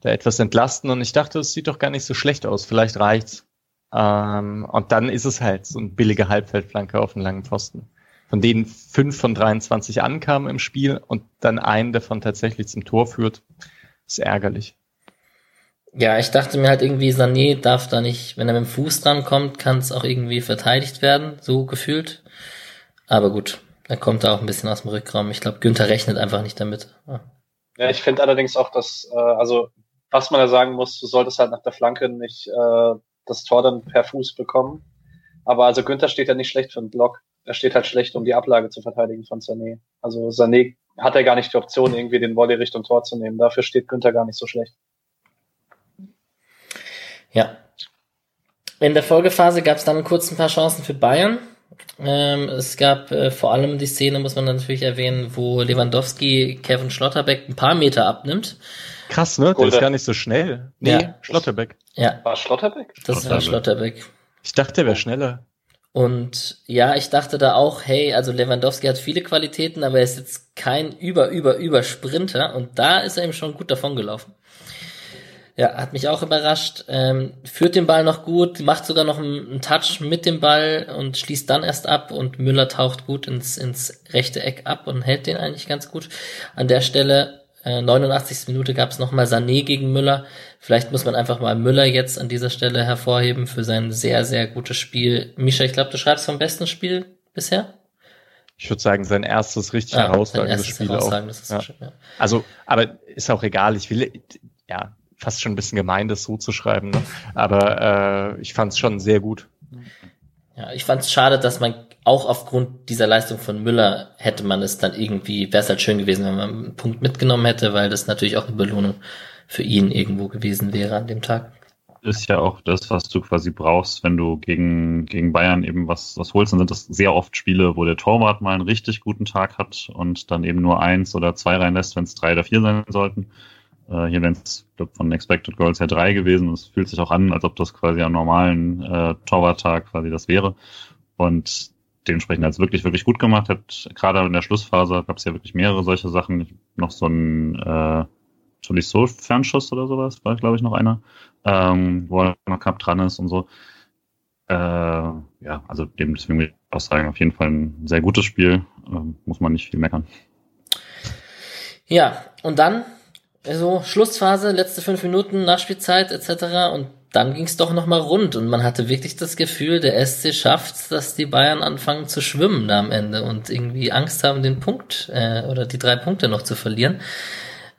da etwas entlasten. Und ich dachte, es sieht doch gar nicht so schlecht aus. Vielleicht reicht's. Ähm, und dann ist es halt so ein billige Halbfeldflanke auf einen langen Pfosten. Von denen fünf von 23 ankamen im Spiel und dann einen davon tatsächlich zum Tor führt, ist ärgerlich. Ja, ich dachte mir halt irgendwie, Sané darf da nicht, wenn er mit dem Fuß dran kommt, kann es auch irgendwie verteidigt werden, so gefühlt. Aber gut, er kommt da auch ein bisschen aus dem Rückraum. Ich glaube, Günther rechnet einfach nicht damit. Ja. Ja, ich finde allerdings auch, dass, äh, also was man da sagen muss, du solltest halt nach der Flanke nicht äh, das Tor dann per Fuß bekommen. Aber also Günther steht ja nicht schlecht für einen Block. Er steht halt schlecht, um die Ablage zu verteidigen von Sané. Also Sané hat er gar nicht die Option, irgendwie den Volley Richtung Tor zu nehmen. Dafür steht Günther gar nicht so schlecht. Ja. In der Folgephase gab es dann kurz ein paar Chancen für Bayern. Ähm, es gab äh, vor allem die Szene, muss man natürlich erwähnen, wo Lewandowski Kevin Schlotterbeck ein paar Meter abnimmt. Krass, ne? Der ist gar nicht so schnell. Nee, Ja. Schlotterbeck. Ja, War Schlotterbeck? das war Schlotterbeck. Ich dachte, der wäre schneller. Und ja, ich dachte da auch, hey, also Lewandowski hat viele Qualitäten, aber er ist jetzt kein über, über, über Sprinter und da ist er ihm schon gut davon gelaufen. Ja, hat mich auch überrascht. Ähm, führt den Ball noch gut, macht sogar noch einen, einen Touch mit dem Ball und schließt dann erst ab und Müller taucht gut ins, ins rechte Eck ab und hält den eigentlich ganz gut. An der Stelle, äh, 89. Minute gab es nochmal Sané gegen Müller. Vielleicht muss man einfach mal Müller jetzt an dieser Stelle hervorheben für sein sehr, sehr gutes Spiel. Misha, ich glaube, du schreibst vom besten Spiel bisher. Ich würde sagen, sein erstes richtig Ah, herausragendes Spiel auch. Ja. schön, ja. Also, aber ist auch egal. Ich will, ja, fast schon ein bisschen gemein, das so zu schreiben. Ne? Aber äh, ich fand es schon sehr gut. Ja, ich fand es schade, dass man auch aufgrund dieser Leistung von Müller hätte man es dann irgendwie, wäre es halt schön gewesen, wenn man einen Punkt mitgenommen hätte, weil das natürlich auch eine Belohnung für ihn irgendwo gewesen wäre an dem Tag. ist ja auch das, was du quasi brauchst, wenn du gegen, gegen Bayern eben was, was holst. Dann sind das sehr oft Spiele, wo der Torwart mal einen richtig guten Tag hat und dann eben nur eins oder zwei reinlässt, wenn es drei oder vier sein sollten. Äh, hier wären es von Expected Goals her drei gewesen. Es fühlt sich auch an, als ob das quasi am normalen äh, Torwarttag quasi das wäre. Und dementsprechend hat es wirklich, wirklich gut gemacht. Hat gerade in der Schlussphase gab es ja wirklich mehrere solche Sachen. Noch so ein äh, Tolisso-Fernschuss oder sowas, war glaube ich noch einer, ähm, wo er noch knapp dran ist und so. Äh, ja, also dem deswegen würde ich auch sagen, auf jeden Fall ein sehr gutes Spiel. Ähm, muss man nicht viel meckern. Ja, und dann so Schlussphase, letzte fünf Minuten, Nachspielzeit etc. Und dann ging es doch nochmal rund und man hatte wirklich das Gefühl, der SC schafft, dass die Bayern anfangen zu schwimmen da am Ende und irgendwie Angst haben, den Punkt äh, oder die drei Punkte noch zu verlieren.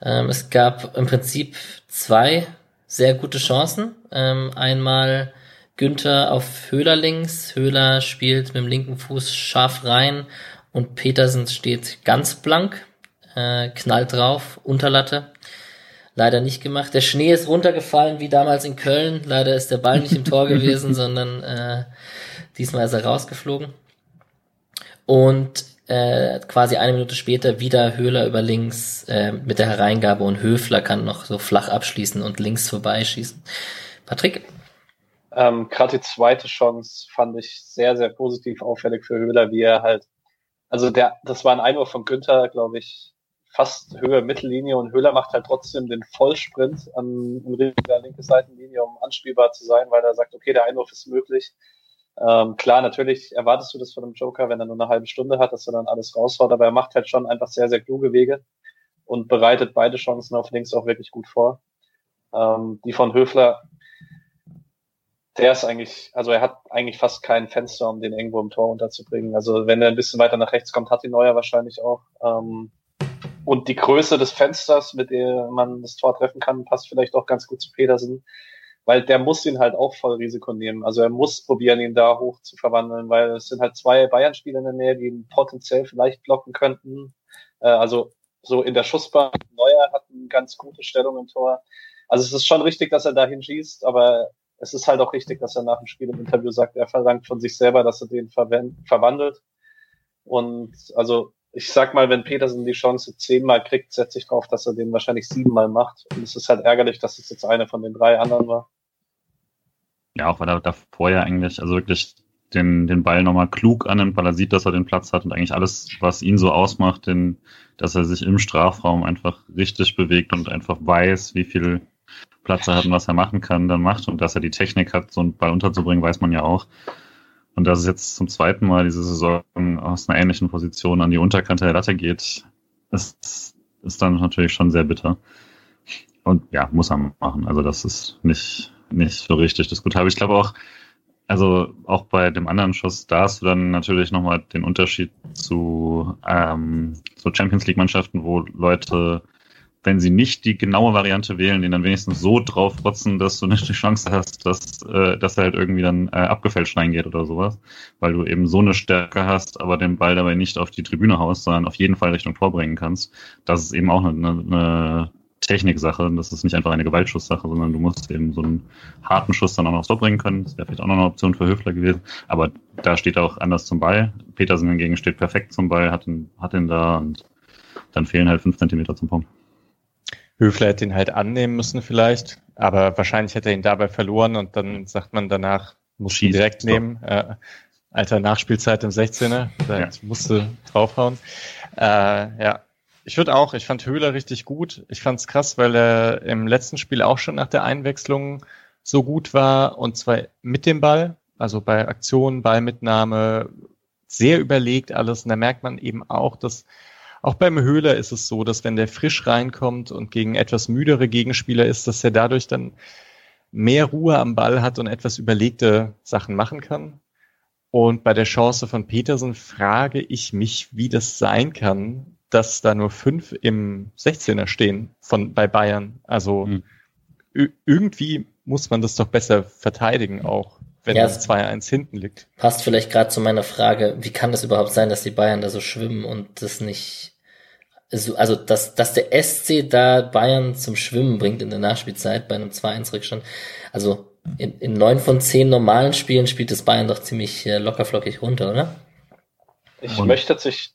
Ähm, es gab im Prinzip zwei sehr gute Chancen. Ähm, einmal Günther auf Höhler links. Höhler spielt mit dem linken Fuß scharf rein und Petersen steht ganz blank, äh, knallt drauf, Unterlatte. Leider nicht gemacht. Der Schnee ist runtergefallen, wie damals in Köln. Leider ist der Ball nicht im Tor gewesen, sondern äh, diesmal ist er rausgeflogen. Und äh, quasi eine Minute später wieder Höhler über links äh, mit der Hereingabe und Höfler kann noch so flach abschließen und links vorbeischießen. Patrick? Ähm, Gerade die zweite Chance fand ich sehr, sehr positiv auffällig für Höhler, wie er halt, also der, das war ein Einwurf von Günther, glaube ich, fast Höhe Mittellinie und Höhler macht halt trotzdem den Vollsprint an, der linke Seitenlinie, um anspielbar zu sein, weil er sagt, okay, der Einwurf ist möglich. Ähm, klar, natürlich erwartest du das von einem Joker, wenn er nur eine halbe Stunde hat, dass er dann alles raushaut, aber er macht halt schon einfach sehr, sehr kluge Wege und bereitet beide Chancen auf links auch wirklich gut vor. Ähm, die von Höfler, der ist eigentlich, also er hat eigentlich fast kein Fenster, um den irgendwo im Tor unterzubringen. Also wenn er ein bisschen weiter nach rechts kommt, hat die Neuer wahrscheinlich auch. Ähm, und die Größe des Fensters, mit der man das Tor treffen kann, passt vielleicht auch ganz gut zu Petersen weil der muss ihn halt auch voll Risiko nehmen. Also er muss probieren, ihn da hoch zu verwandeln, weil es sind halt zwei Bayern-Spieler in der Nähe, die ihn potenziell vielleicht blocken könnten. Äh, also so in der Schussbahn. Neuer hat eine ganz gute Stellung im Tor. Also es ist schon richtig, dass er dahin schießt, aber es ist halt auch richtig, dass er nach dem Spiel im Interview sagt, er verlangt von sich selber, dass er den verwandelt. Und also ich sag mal, wenn Petersen die Chance zehnmal kriegt, setze ich drauf, dass er den wahrscheinlich siebenmal macht. Und es ist halt ärgerlich, dass es jetzt eine von den drei anderen war. Ja, auch weil er davor ja eigentlich, also wirklich den, den Ball nochmal klug annimmt, weil er sieht, dass er den Platz hat und eigentlich alles, was ihn so ausmacht, den, dass er sich im Strafraum einfach richtig bewegt und einfach weiß, wie viel Platz er hat und was er machen kann, dann macht und dass er die Technik hat, so einen Ball unterzubringen, weiß man ja auch. Und dass es jetzt zum zweiten Mal diese Saison aus einer ähnlichen Position an die Unterkante der Latte geht, ist, ist dann natürlich schon sehr bitter. Und ja, muss er machen. Also das ist nicht, nicht so richtig diskutabel. Ich glaube auch, also auch bei dem anderen Schuss, da hast du dann natürlich nochmal den Unterschied zu, ähm, zu Champions League-Mannschaften, wo Leute wenn sie nicht die genaue Variante wählen, den dann wenigstens so drauf rotzen, dass du nicht die Chance hast, dass, äh, dass er halt irgendwie dann äh, abgefälscht reingeht oder sowas, weil du eben so eine Stärke hast, aber den Ball dabei nicht auf die Tribüne haust, sondern auf jeden Fall Richtung Tor bringen kannst. Das ist eben auch eine, eine Techniksache. Das ist nicht einfach eine Gewaltschusssache, sondern du musst eben so einen harten Schuss dann auch noch Tor bringen können. Das wäre vielleicht auch noch eine Option für Höfler gewesen. Aber da steht er auch anders zum Ball. Petersen hingegen steht perfekt zum Ball, hat ihn, hat ihn da und dann fehlen halt fünf Zentimeter zum Punkt. Höfler hätte ihn halt annehmen müssen vielleicht, aber wahrscheinlich hätte er ihn dabei verloren und dann sagt man danach, muss ihn direkt nehmen. Äh, alter Nachspielzeit im 16er, da ja. musste draufhauen. Äh, ja, ich würde auch, ich fand Höhler richtig gut. Ich fand es krass, weil er im letzten Spiel auch schon nach der Einwechslung so gut war und zwar mit dem Ball, also bei Aktionen, Ballmitnahme, sehr überlegt alles. Und da merkt man eben auch, dass auch beim Höhler ist es so, dass wenn der frisch reinkommt und gegen etwas müdere Gegenspieler ist, dass er dadurch dann mehr Ruhe am Ball hat und etwas überlegte Sachen machen kann. Und bei der Chance von Petersen frage ich mich, wie das sein kann, dass da nur fünf im 16er stehen von, bei Bayern. Also mhm. irgendwie muss man das doch besser verteidigen auch, wenn ja, das 2-1 hinten liegt. Passt vielleicht gerade zu meiner Frage, wie kann das überhaupt sein, dass die Bayern da so schwimmen und das nicht also, also dass, dass der SC da Bayern zum Schwimmen bringt in der Nachspielzeit bei einem 2-1-Rückstand. Also in, in neun von zehn normalen Spielen spielt das Bayern doch ziemlich äh, lockerflockig runter, oder? Ich Und möchte sich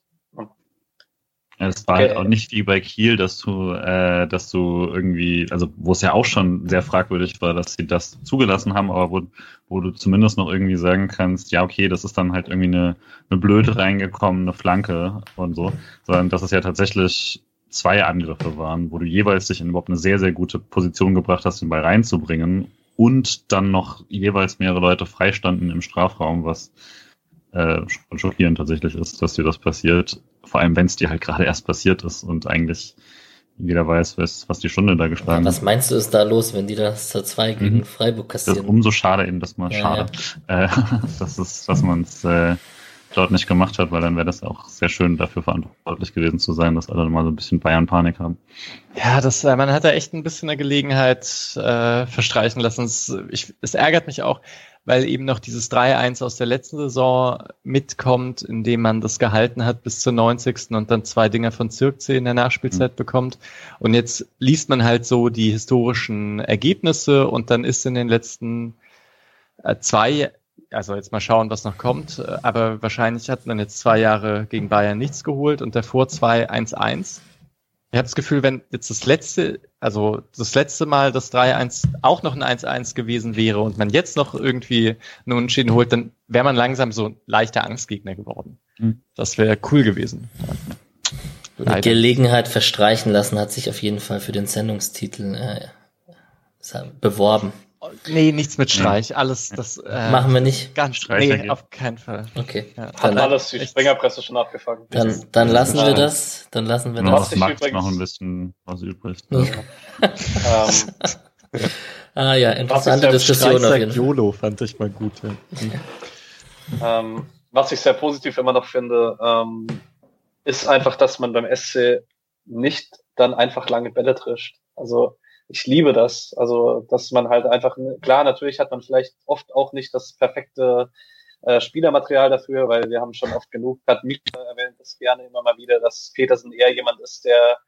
es war halt okay. halt auch nicht wie bei Kiel, dass du, äh, dass du irgendwie, also wo es ja auch schon sehr fragwürdig war, dass sie das zugelassen haben, aber wo, wo du zumindest noch irgendwie sagen kannst, ja, okay, das ist dann halt irgendwie eine, eine blöde reingekommene Flanke und so, sondern dass es ja tatsächlich zwei Angriffe waren, wo du jeweils dich in überhaupt eine sehr, sehr gute Position gebracht hast, den Ball reinzubringen und dann noch jeweils mehrere Leute freistanden im Strafraum, was äh, schockierend tatsächlich ist, dass dir das passiert. Vor allem, wenn es dir halt gerade erst passiert ist und eigentlich jeder weiß, was, was die Stunde da geschlagen hat. Was meinst du ist da los, wenn die das zur 2 gegen mhm. Freiburg kassieren? Das ist umso schade eben, dass man ja, schade, ja. Äh, dass es, dass man es äh, dort nicht gemacht hat, weil dann wäre das auch sehr schön dafür verantwortlich gewesen zu sein, dass alle mal so ein bisschen Bayern-Panik haben. Ja, das, äh, man hat da echt ein bisschen eine Gelegenheit äh, verstreichen lassen. Es, ich, es ärgert mich auch, weil eben noch dieses 3-1 aus der letzten Saison mitkommt, indem man das gehalten hat bis zur 90. und dann zwei Dinger von Zirkzee in der Nachspielzeit mhm. bekommt. Und jetzt liest man halt so die historischen Ergebnisse und dann ist in den letzten äh, zwei, also jetzt mal schauen, was noch kommt, äh, aber wahrscheinlich hat man jetzt zwei Jahre gegen Bayern nichts geholt und davor zwei 1-1. Ich habe das Gefühl, wenn jetzt das letzte, also das letzte Mal das 3-1 auch noch ein 1-1 gewesen wäre und man jetzt noch irgendwie einen Unentschieden holt, dann wäre man langsam so ein leichter Angstgegner geworden. Mhm. Das wäre cool gewesen. Die Gelegenheit verstreichen lassen hat sich auf jeden Fall für den Sendungstitel äh, beworben. Nee, nichts mit Streich. Nee. Alles, das äh, machen wir nicht. Ganz Streich. Nee, auf keinen Fall. Okay. Ja. Hat alles die Springerpresse schon abgefangen. Dann, dann lassen wir das. Dann lassen wir das. Macht noch ein bisschen was übrig. ähm, ah ja, interessante Diskussion auf jeden Fall. YOLO fand ich mal gut. Ja. ähm, was ich sehr positiv immer noch finde, ähm, ist einfach, dass man beim SC nicht dann einfach lange Bälle trischt. Also ich liebe das. Also, dass man halt einfach, klar, natürlich hat man vielleicht oft auch nicht das perfekte äh, Spielermaterial dafür, weil wir haben schon oft genug, hat Mika erwähnt das gerne immer mal wieder, dass Petersen eher jemand ist, der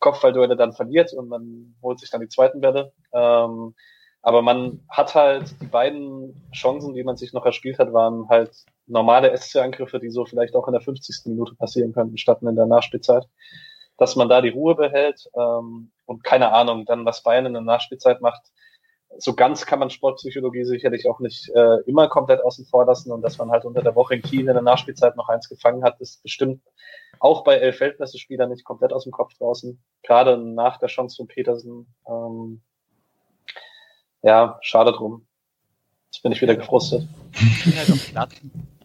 Kopfballduelle dann verliert und man holt sich dann die zweiten Bälle. Ähm, aber man hat halt die beiden Chancen, die man sich noch erspielt hat, waren halt normale SC-Angriffe, die so vielleicht auch in der 50. Minute passieren könnten, statt in der Nachspielzeit dass man da die Ruhe behält ähm, und keine Ahnung, dann was Bayern in der Nachspielzeit macht. So ganz kann man Sportpsychologie sicherlich auch nicht äh, immer komplett außen vor lassen und dass man halt unter der Woche in Kiel in der Nachspielzeit noch eins gefangen hat, ist bestimmt auch bei elf Feldmesserspielern nicht komplett aus dem Kopf draußen. Gerade nach der Chance von Petersen. Ähm, ja, schade drum. Jetzt bin ich wieder gefrustet.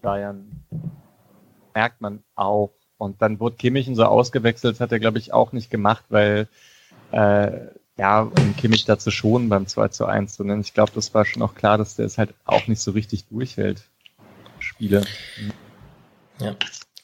Bayern merkt man auch, und dann wurde Kimmich so ausgewechselt, hat er, glaube ich, auch nicht gemacht, weil äh, ja, um Kimmich da zu schonen beim 2 zu 1, sondern ich glaube, das war schon auch klar, dass der es halt auch nicht so richtig durchhält. Spiele. Ja.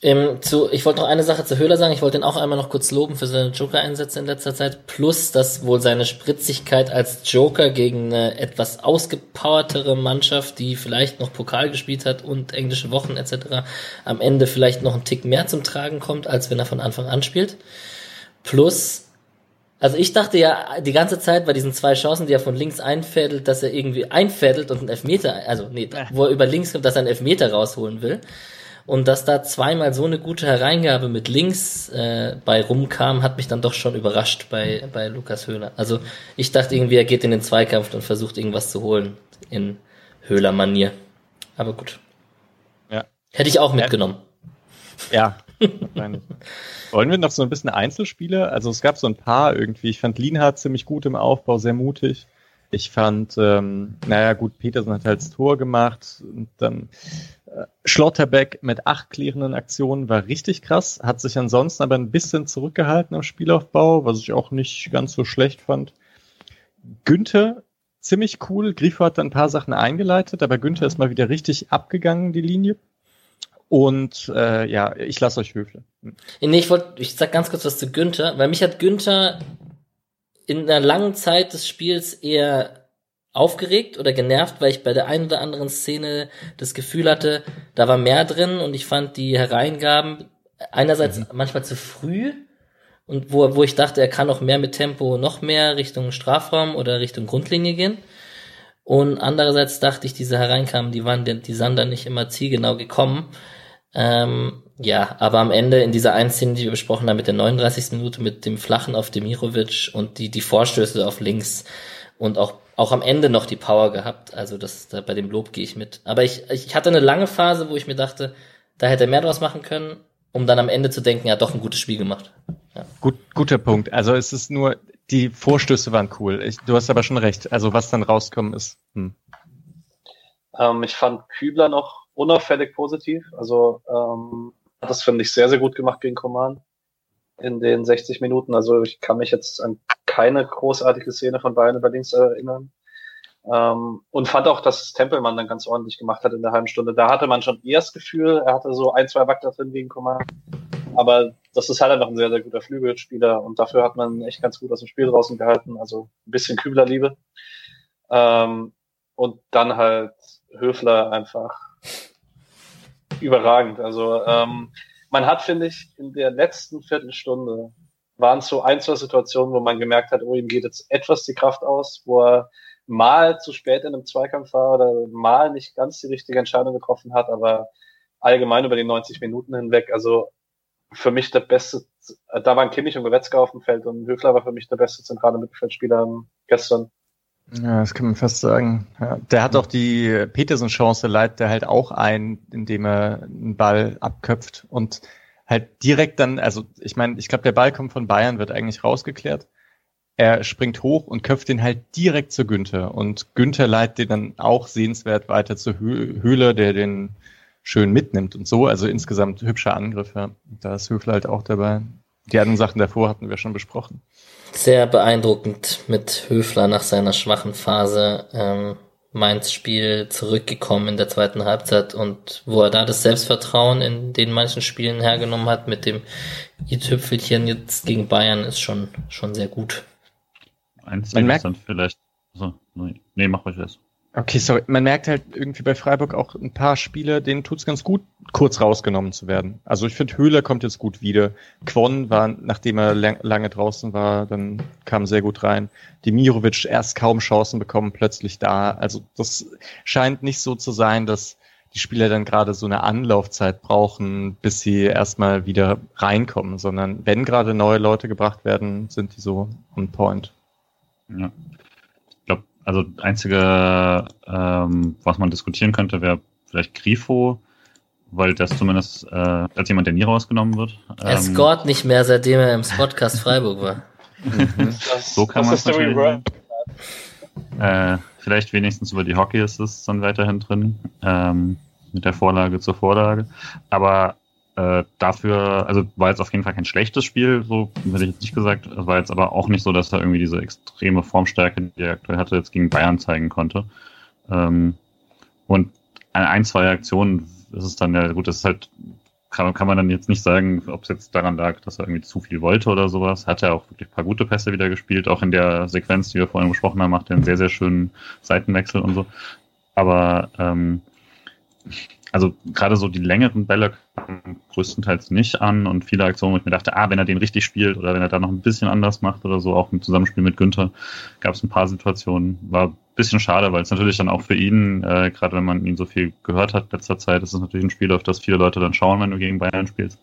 Ähm, zu, ich wollte noch eine Sache zu Höhler sagen. Ich wollte ihn auch einmal noch kurz loben für seine Joker-Einsätze in letzter Zeit. Plus, dass wohl seine Spritzigkeit als Joker gegen eine etwas ausgepowertere Mannschaft, die vielleicht noch Pokal gespielt hat und englische Wochen etc. am Ende vielleicht noch einen Tick mehr zum Tragen kommt, als wenn er von Anfang an spielt. Plus, also ich dachte ja die ganze Zeit bei diesen zwei Chancen, die er von links einfädelt, dass er irgendwie einfädelt und einen Elfmeter, also nee, wo er über links kommt, dass er einen Elfmeter rausholen will. Und dass da zweimal so eine gute Hereingabe mit links äh, bei rumkam, hat mich dann doch schon überrascht bei, bei Lukas Höhler. Also ich dachte irgendwie, er geht in den Zweikampf und versucht irgendwas zu holen in Höhler-Manier. Aber gut. Ja. Hätte ich auch mitgenommen. Ja, Wollen wir noch so ein bisschen Einzelspiele? Also es gab so ein paar irgendwie. Ich fand Lienhardt ziemlich gut im Aufbau, sehr mutig. Ich fand, ähm, naja gut, Petersen hat halt das Tor gemacht und dann Schlotterbeck mit acht klärenden Aktionen war richtig krass, hat sich ansonsten aber ein bisschen zurückgehalten am Spielaufbau, was ich auch nicht ganz so schlecht fand. Günther, ziemlich cool. Grifo hat dann ein paar Sachen eingeleitet, aber Günther ist mal wieder richtig abgegangen, die Linie. Und äh, ja, ich lasse euch Höfle. Hm. Nee, ich wollte, ich sag ganz kurz was zu Günther, weil mich hat Günther in einer langen Zeit des Spiels eher aufgeregt oder genervt, weil ich bei der einen oder anderen Szene das Gefühl hatte, da war mehr drin und ich fand die Hereingaben einerseits mhm. manchmal zu früh und wo, wo ich dachte, er kann noch mehr mit Tempo noch mehr Richtung Strafraum oder Richtung Grundlinie gehen. Und andererseits dachte ich, diese hereinkamen, die waren die, die Sander nicht immer zielgenau gekommen. Ähm, ja, aber am Ende in dieser einen Szene, die wir besprochen haben, mit der 39. Minute, mit dem Flachen auf Demirovic und die, die Vorstöße auf links und auch, auch am Ende noch die Power gehabt. Also das, da, bei dem Lob gehe ich mit. Aber ich, ich hatte eine lange Phase, wo ich mir dachte, da hätte er mehr draus machen können, um dann am Ende zu denken, ja, doch ein gutes Spiel gemacht. Ja. Gut, guter Punkt. Also es ist nur, die Vorstöße waren cool. Ich, du hast aber schon recht. Also was dann rauskommen ist. Hm. Ähm, ich fand Kübler noch unauffällig positiv. Also ähm, das finde ich sehr, sehr gut gemacht gegen Command in den 60 Minuten. Also ich kann mich jetzt an keine großartige Szene von Bayern über links erinnern. Ähm, und fand auch, dass Tempelmann dann ganz ordentlich gemacht hat in der halben Stunde. Da hatte man schon eher das Gefühl, er hatte so ein, zwei Wackler drin gegen Command. Aber das ist halt einfach ein sehr, sehr guter Flügelspieler und dafür hat man echt ganz gut aus dem Spiel draußen gehalten. Also ein bisschen Küblerliebe. Ähm, und dann halt Höfler einfach überragend. Also ähm, man hat, finde ich, in der letzten Viertelstunde waren es so ein, zwei Situationen, wo man gemerkt hat, oh, ihm geht jetzt etwas die Kraft aus, wo er mal zu spät in einem Zweikampf war oder mal nicht ganz die richtige Entscheidung getroffen hat, aber allgemein über die 90 Minuten hinweg, also für mich der beste, da waren Kimmich und Goretzka auf dem Feld und Höfler war für mich der beste zentrale Mittelfeldspieler gestern. Ja, das kann man fast sagen. Ja, der hat auch die Petersen-Chance, leitet er halt auch ein, indem er einen Ball abköpft und halt direkt dann, also ich meine, ich glaube, der Ball kommt von Bayern, wird eigentlich rausgeklärt. Er springt hoch und köpft den halt direkt zu Günther. Und Günther leitet den dann auch sehenswert weiter zu Höhle, der den schön mitnimmt und so. Also insgesamt hübscher Angriff, ja. Da ist Höfler halt auch dabei. Die anderen Sachen davor hatten wir schon besprochen. Sehr beeindruckend mit Höfler nach seiner schwachen Phase. Ähm, Mainz Spiel zurückgekommen in der zweiten Halbzeit und wo er da das Selbstvertrauen in den manchen Spielen hergenommen hat mit dem i-Tüpfelchen jetzt gegen Bayern ist schon, schon sehr gut. Einzig dann vielleicht, so, nee, mach euch das. Okay, sorry. Man merkt halt irgendwie bei Freiburg auch ein paar Spieler, denen tut's ganz gut, kurz rausgenommen zu werden. Also ich finde, Höhler kommt jetzt gut wieder. Quon war, nachdem er lang, lange draußen war, dann kam sehr gut rein. Dimirovic erst kaum Chancen bekommen, plötzlich da. Also das scheint nicht so zu sein, dass die Spieler dann gerade so eine Anlaufzeit brauchen, bis sie erstmal wieder reinkommen, sondern wenn gerade neue Leute gebracht werden, sind die so on point. Ja. Also einzige, ähm, was man diskutieren könnte, wäre vielleicht Grifo, weil das zumindest äh, als jemand, der nie rausgenommen wird. Er ähm, scoret nicht mehr, seitdem er im Spotcast Freiburg war. das, so kann man es natürlich. Äh, vielleicht wenigstens über die Hockey Assists dann weiterhin drin, ähm, mit der Vorlage zur Vorlage. Aber äh, dafür, also war jetzt auf jeden Fall kein schlechtes Spiel, so hätte ich jetzt nicht gesagt. War jetzt aber auch nicht so, dass er irgendwie diese extreme Formstärke, die er aktuell hatte, jetzt gegen Bayern zeigen konnte. Ähm, und ein, zwei Aktionen ist es dann ja gut, das ist halt, kann, kann man dann jetzt nicht sagen, ob es jetzt daran lag, dass er irgendwie zu viel wollte oder sowas. Hat er auch wirklich ein paar gute Pässe wieder gespielt, auch in der Sequenz, die wir vorhin besprochen haben, macht er einen sehr, sehr schönen Seitenwechsel und so. Aber ähm, also gerade so die längeren Bälle kamen größtenteils nicht an und viele Aktionen, wo ich mir dachte, ah, wenn er den richtig spielt oder wenn er da noch ein bisschen anders macht oder so, auch im Zusammenspiel mit Günther, gab es ein paar Situationen. War ein bisschen schade, weil es natürlich dann auch für ihn, äh, gerade wenn man ihn so viel gehört hat letzter Zeit, ist es natürlich ein Spiel, auf das viele Leute dann schauen, wenn du gegen Bayern spielst.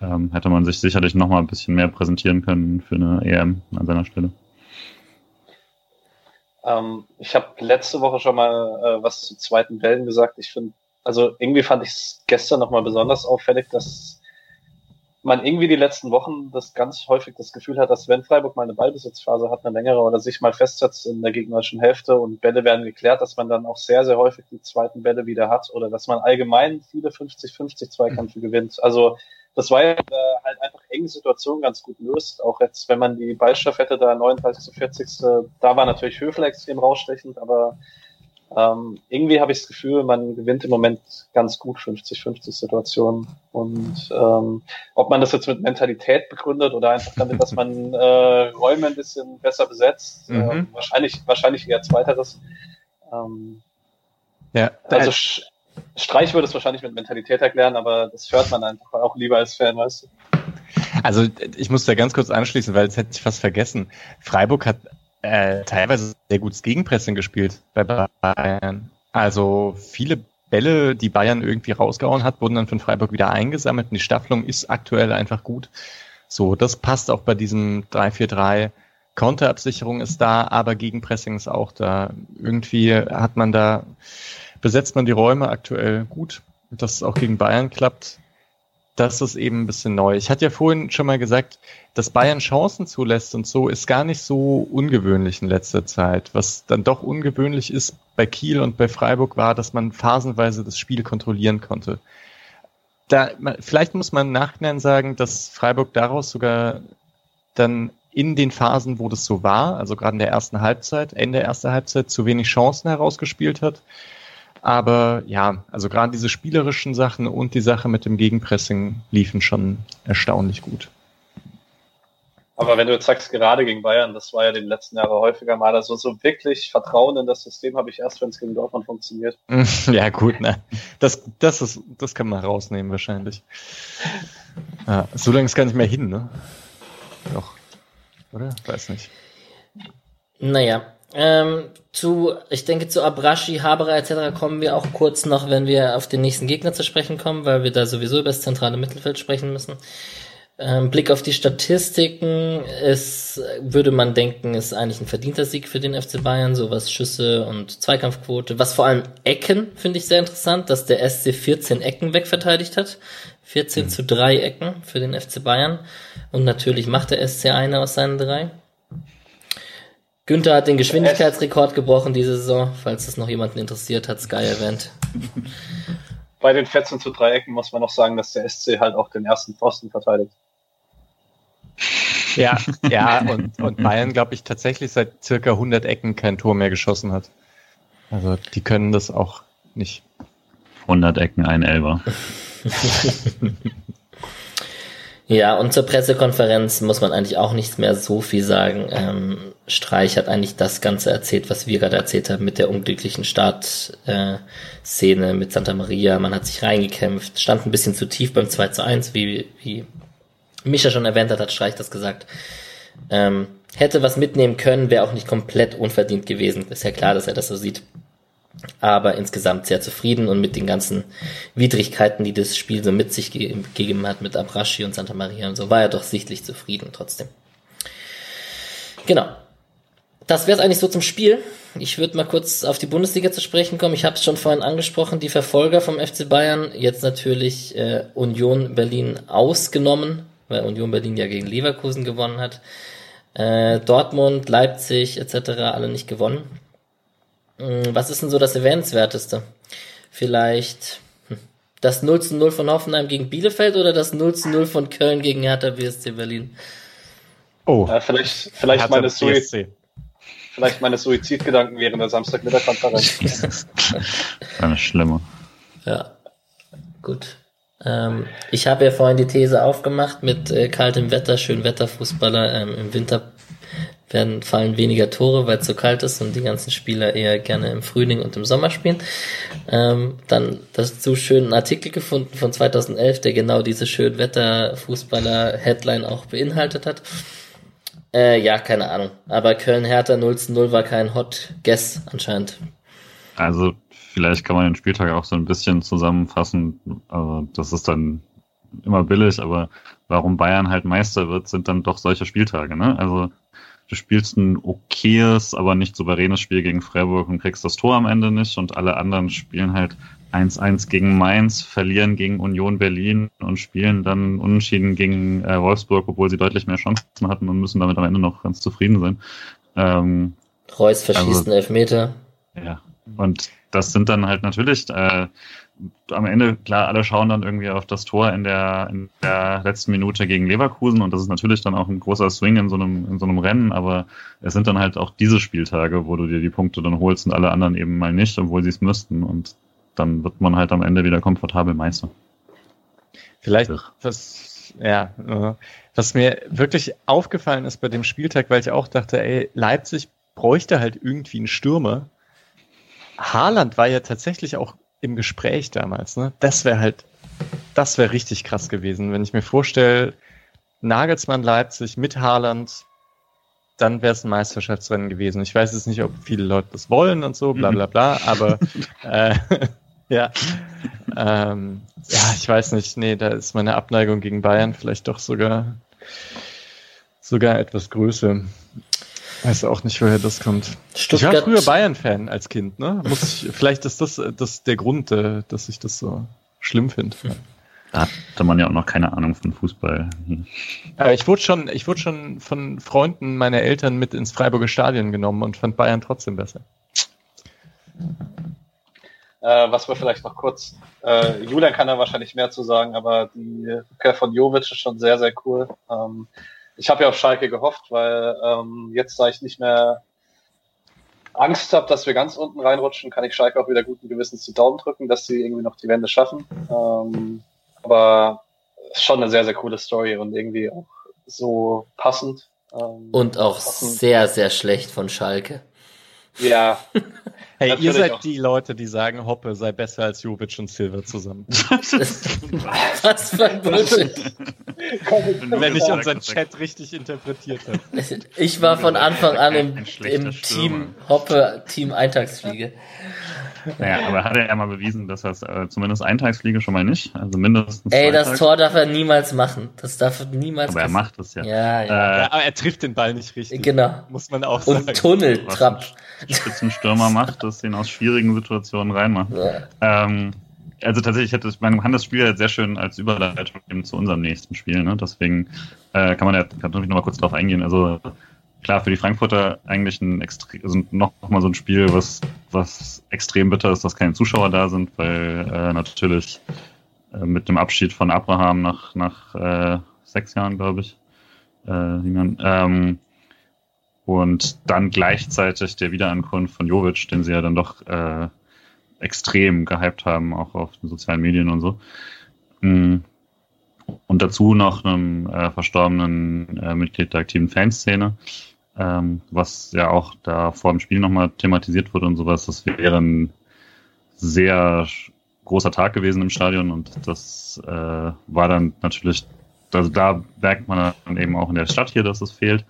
Ähm, hätte man sich sicherlich noch mal ein bisschen mehr präsentieren können für eine EM an seiner Stelle. Ähm, ich habe letzte Woche schon mal äh, was zu zweiten Wellen gesagt. Ich finde also irgendwie fand ich es gestern nochmal besonders auffällig, dass man irgendwie die letzten Wochen das ganz häufig das Gefühl hat, dass wenn Freiburg mal eine Ballbesitzphase hat, eine längere oder sich mal festsetzt in der gegnerischen Hälfte und Bälle werden geklärt, dass man dann auch sehr, sehr häufig die zweiten Bälle wieder hat oder dass man allgemein viele 50-50 Zweikämpfe gewinnt. Also das war ja äh, halt einfach enge Situation ganz gut löst. Auch jetzt, wenn man die Ballstaffette da 39. zu 40. Da war natürlich Höfler extrem rausstechend, aber ähm, irgendwie habe ich das Gefühl, man gewinnt im Moment ganz gut 50-50 Situationen. Und ähm, ob man das jetzt mit Mentalität begründet oder einfach damit, dass man äh, Räume ein bisschen besser besetzt, mhm. äh, wahrscheinlich, wahrscheinlich eher zweiteres. Ähm, ja, also Streich würde es wahrscheinlich mit Mentalität erklären, aber das hört man einfach auch lieber als Fan, weißt du. Also ich muss da ganz kurz anschließen, weil es hätte ich fast vergessen. Freiburg hat äh, teilweise sehr gutes Gegenpressing gespielt bei Bayern. Also viele Bälle, die Bayern irgendwie rausgehauen hat, wurden dann von Freiburg wieder eingesammelt und die Staffelung ist aktuell einfach gut. So, das passt auch bei diesem 3-4-3. Konterabsicherung ist da, aber Gegenpressing ist auch da. Irgendwie hat man da, besetzt man die Räume aktuell gut, dass es auch gegen Bayern klappt das ist eben ein bisschen neu. Ich hatte ja vorhin schon mal gesagt, dass Bayern Chancen zulässt und so ist gar nicht so ungewöhnlich in letzter Zeit. Was dann doch ungewöhnlich ist bei Kiel und bei Freiburg war, dass man phasenweise das Spiel kontrollieren konnte. Da, vielleicht muss man nachhinein sagen, dass Freiburg daraus sogar dann in den Phasen, wo das so war, also gerade in der ersten Halbzeit, Ende der ersten Halbzeit, zu wenig Chancen herausgespielt hat aber ja, also gerade diese spielerischen Sachen und die Sache mit dem Gegenpressing liefen schon erstaunlich gut. Aber wenn du jetzt sagst, gerade gegen Bayern, das war ja die letzten Jahre häufiger mal, also so wirklich Vertrauen in das System habe ich erst, wenn es gegen Dortmund funktioniert. Ja, gut, ne. Das, das ist, das kann man rausnehmen wahrscheinlich. Ja, so lange ist gar nicht mehr hin, ne? Doch. Oder? Weiß nicht. Naja, ähm, zu, ich denke, zu Abrashi, Haberer etc. kommen wir auch kurz noch, wenn wir auf den nächsten Gegner zu sprechen kommen, weil wir da sowieso über das zentrale Mittelfeld sprechen müssen. Ähm, Blick auf die Statistiken, es würde man denken, ist eigentlich ein verdienter Sieg für den FC Bayern, so was Schüsse und Zweikampfquote. Was vor allem Ecken finde ich sehr interessant, dass der SC 14 Ecken wegverteidigt hat. 14 mhm. zu 3 Ecken für den FC Bayern. Und natürlich macht der SC eine aus seinen drei. Günther hat den Geschwindigkeitsrekord gebrochen diese Saison. Falls es noch jemanden interessiert, hat Sky erwähnt. Bei den 14 zu Dreiecken muss man noch sagen, dass der SC halt auch den ersten Pfosten verteidigt. Ja, ja, und, und Bayern, glaube ich, tatsächlich seit circa 100 Ecken kein Tor mehr geschossen hat. Also, die können das auch nicht. 100 Ecken, ein Elber. Ja, und zur Pressekonferenz muss man eigentlich auch nichts mehr so viel sagen. Ähm, Streich hat eigentlich das Ganze erzählt, was wir gerade erzählt haben mit der unglücklichen Startszene mit Santa Maria. Man hat sich reingekämpft, stand ein bisschen zu tief beim 2 zu 1, wie, wie Micha schon erwähnt hat, hat Streich das gesagt. Ähm, hätte was mitnehmen können, wäre auch nicht komplett unverdient gewesen. Ist ja klar, dass er das so sieht aber insgesamt sehr zufrieden und mit den ganzen Widrigkeiten, die das Spiel so mit sich ge gegeben hat, mit Abraschi und Santa Maria und so, war er doch sichtlich zufrieden trotzdem. Genau. Das wäre es eigentlich so zum Spiel. Ich würde mal kurz auf die Bundesliga zu sprechen kommen. Ich habe es schon vorhin angesprochen, die Verfolger vom FC Bayern, jetzt natürlich äh, Union Berlin ausgenommen, weil Union Berlin ja gegen Leverkusen gewonnen hat. Äh, Dortmund, Leipzig etc. alle nicht gewonnen. Hm, was ist denn so das Erwähnenswerteste? Vielleicht hm, das 0 zu 0 von Hoffenheim gegen Bielefeld oder das 0 zu 0 von Köln gegen Hertha BSC Berlin? Oh. Ja, vielleicht, vielleicht meine Suizid. Vielleicht meine Suizidgedanken während der Samstagmittagkonferenz. Eine schlimme. Ja, gut. Ähm, ich habe ja vorhin die These aufgemacht mit äh, kaltem Wetter, schön Wetterfußballer. Ähm, Im Winter werden, fallen weniger Tore, weil es so kalt ist und die ganzen Spieler eher gerne im Frühling und im Sommer spielen. Ähm, dann dazu schön einen Artikel gefunden von 2011, der genau diese schön Wetter-Fußballer-Headline auch beinhaltet hat. Äh, ja, keine Ahnung. Aber Köln-Hertha 0 zu 0 war kein Hot Guess anscheinend. Also vielleicht kann man den Spieltag auch so ein bisschen zusammenfassen. Also das ist dann immer billig, aber warum Bayern halt Meister wird, sind dann doch solche Spieltage. Ne? Also du spielst ein okayes, aber nicht souveränes Spiel gegen Freiburg und kriegst das Tor am Ende nicht und alle anderen spielen halt 1-1 gegen Mainz, verlieren gegen Union Berlin und spielen dann unentschieden gegen äh, Wolfsburg, obwohl sie deutlich mehr Chancen hatten und müssen damit am Ende noch ganz zufrieden sein. Ähm, Reus verschießt also, einen Elfmeter. Ja, und das sind dann halt natürlich äh, am Ende, klar, alle schauen dann irgendwie auf das Tor in der, in der letzten Minute gegen Leverkusen und das ist natürlich dann auch ein großer Swing in so einem, in so einem Rennen, aber es sind dann halt auch diese Spieltage, wo du dir die Punkte dann holst und alle anderen eben mal nicht, obwohl sie es müssten und dann wird man halt am Ende wieder komfortabel Meister. Vielleicht, was, ja, was mir wirklich aufgefallen ist bei dem Spieltag, weil ich auch dachte, ey, Leipzig bräuchte halt irgendwie einen Stürmer. Haaland war ja tatsächlich auch im Gespräch damals. Ne? Das wäre halt, das wäre richtig krass gewesen, wenn ich mir vorstelle, Nagelsmann Leipzig mit Haaland, dann wäre es ein Meisterschaftsrennen gewesen. Ich weiß jetzt nicht, ob viele Leute das wollen und so, bla bla bla, aber äh, ja. Ähm, ja, ich weiß nicht, nee, da ist meine Abneigung gegen Bayern vielleicht doch sogar sogar etwas größer. Weiß auch nicht, woher das kommt. Stuttgart. Ich war früher Bayern-Fan als Kind, ne? Muss ich, vielleicht ist das, das der Grund, äh, dass ich das so schlimm finde. Da hatte man ja auch noch keine Ahnung von Fußball. Aber ich wurde schon, ich wurde schon von Freunden meiner Eltern mit ins Freiburger Stadion genommen und fand Bayern trotzdem besser. Äh, was wir vielleicht noch kurz, äh, Julian kann da wahrscheinlich mehr zu sagen, aber die Rückkehr von Jovic ist schon sehr, sehr cool. Ähm, ich habe ja auf Schalke gehofft, weil ähm, jetzt, da ich nicht mehr Angst habe, dass wir ganz unten reinrutschen, kann ich Schalke auch wieder guten Gewissens zu Daumen drücken, dass sie irgendwie noch die Wende schaffen. Ähm, aber schon eine sehr, sehr coole Story und irgendwie auch so passend. Ähm, und auch passend. sehr, sehr schlecht von Schalke. Ja. Hey, ihr seid auch. die Leute, die sagen, Hoppe sei besser als Jovic und Silver zusammen. Was für ein Bullshit. Wenn ich unseren Chat richtig interpretiert habe. Ich war von Anfang an im, im Team Hoppe, Team Eintagsfliege. Naja, aber hat er ja mal bewiesen, dass er es äh, zumindest Eintagsfliege schon mal nicht, also mindestens. Ey, das Tor darf er niemals machen. Das darf er niemals Aber er macht es ja. Ja, ja. Äh, ja. Aber er trifft den Ball nicht richtig. Genau. Muss man auch sagen. Und Tunneltrapp. Spitzenstürmer macht, dass ihn aus schwierigen Situationen reinmacht. Ja. Ähm, also tatsächlich hätte ich, man kann das Spiel jetzt sehr schön als Überleitung eben zu unserem nächsten Spiel, ne? Deswegen äh, kann man ja kann natürlich noch mal kurz drauf eingehen. Also klar, für die Frankfurter eigentlich ein also noch, noch mal so ein Spiel, was, was extrem bitter ist, dass keine Zuschauer da sind, weil äh, natürlich äh, mit dem Abschied von Abraham nach, nach äh, sechs Jahren, glaube ich, äh, ähm, und dann gleichzeitig der Wiederankunft von Jovic, den sie ja dann doch äh, extrem gehypt haben, auch auf den sozialen Medien und so. Mm. Und dazu noch einem äh, verstorbenen äh, Mitglied der aktiven Fanszene ähm, was ja auch da vor dem Spiel nochmal thematisiert wurde und sowas. Das wäre ein sehr großer Tag gewesen im Stadion und das äh, war dann natürlich, also da merkt man dann eben auch in der Stadt hier, dass es fehlt.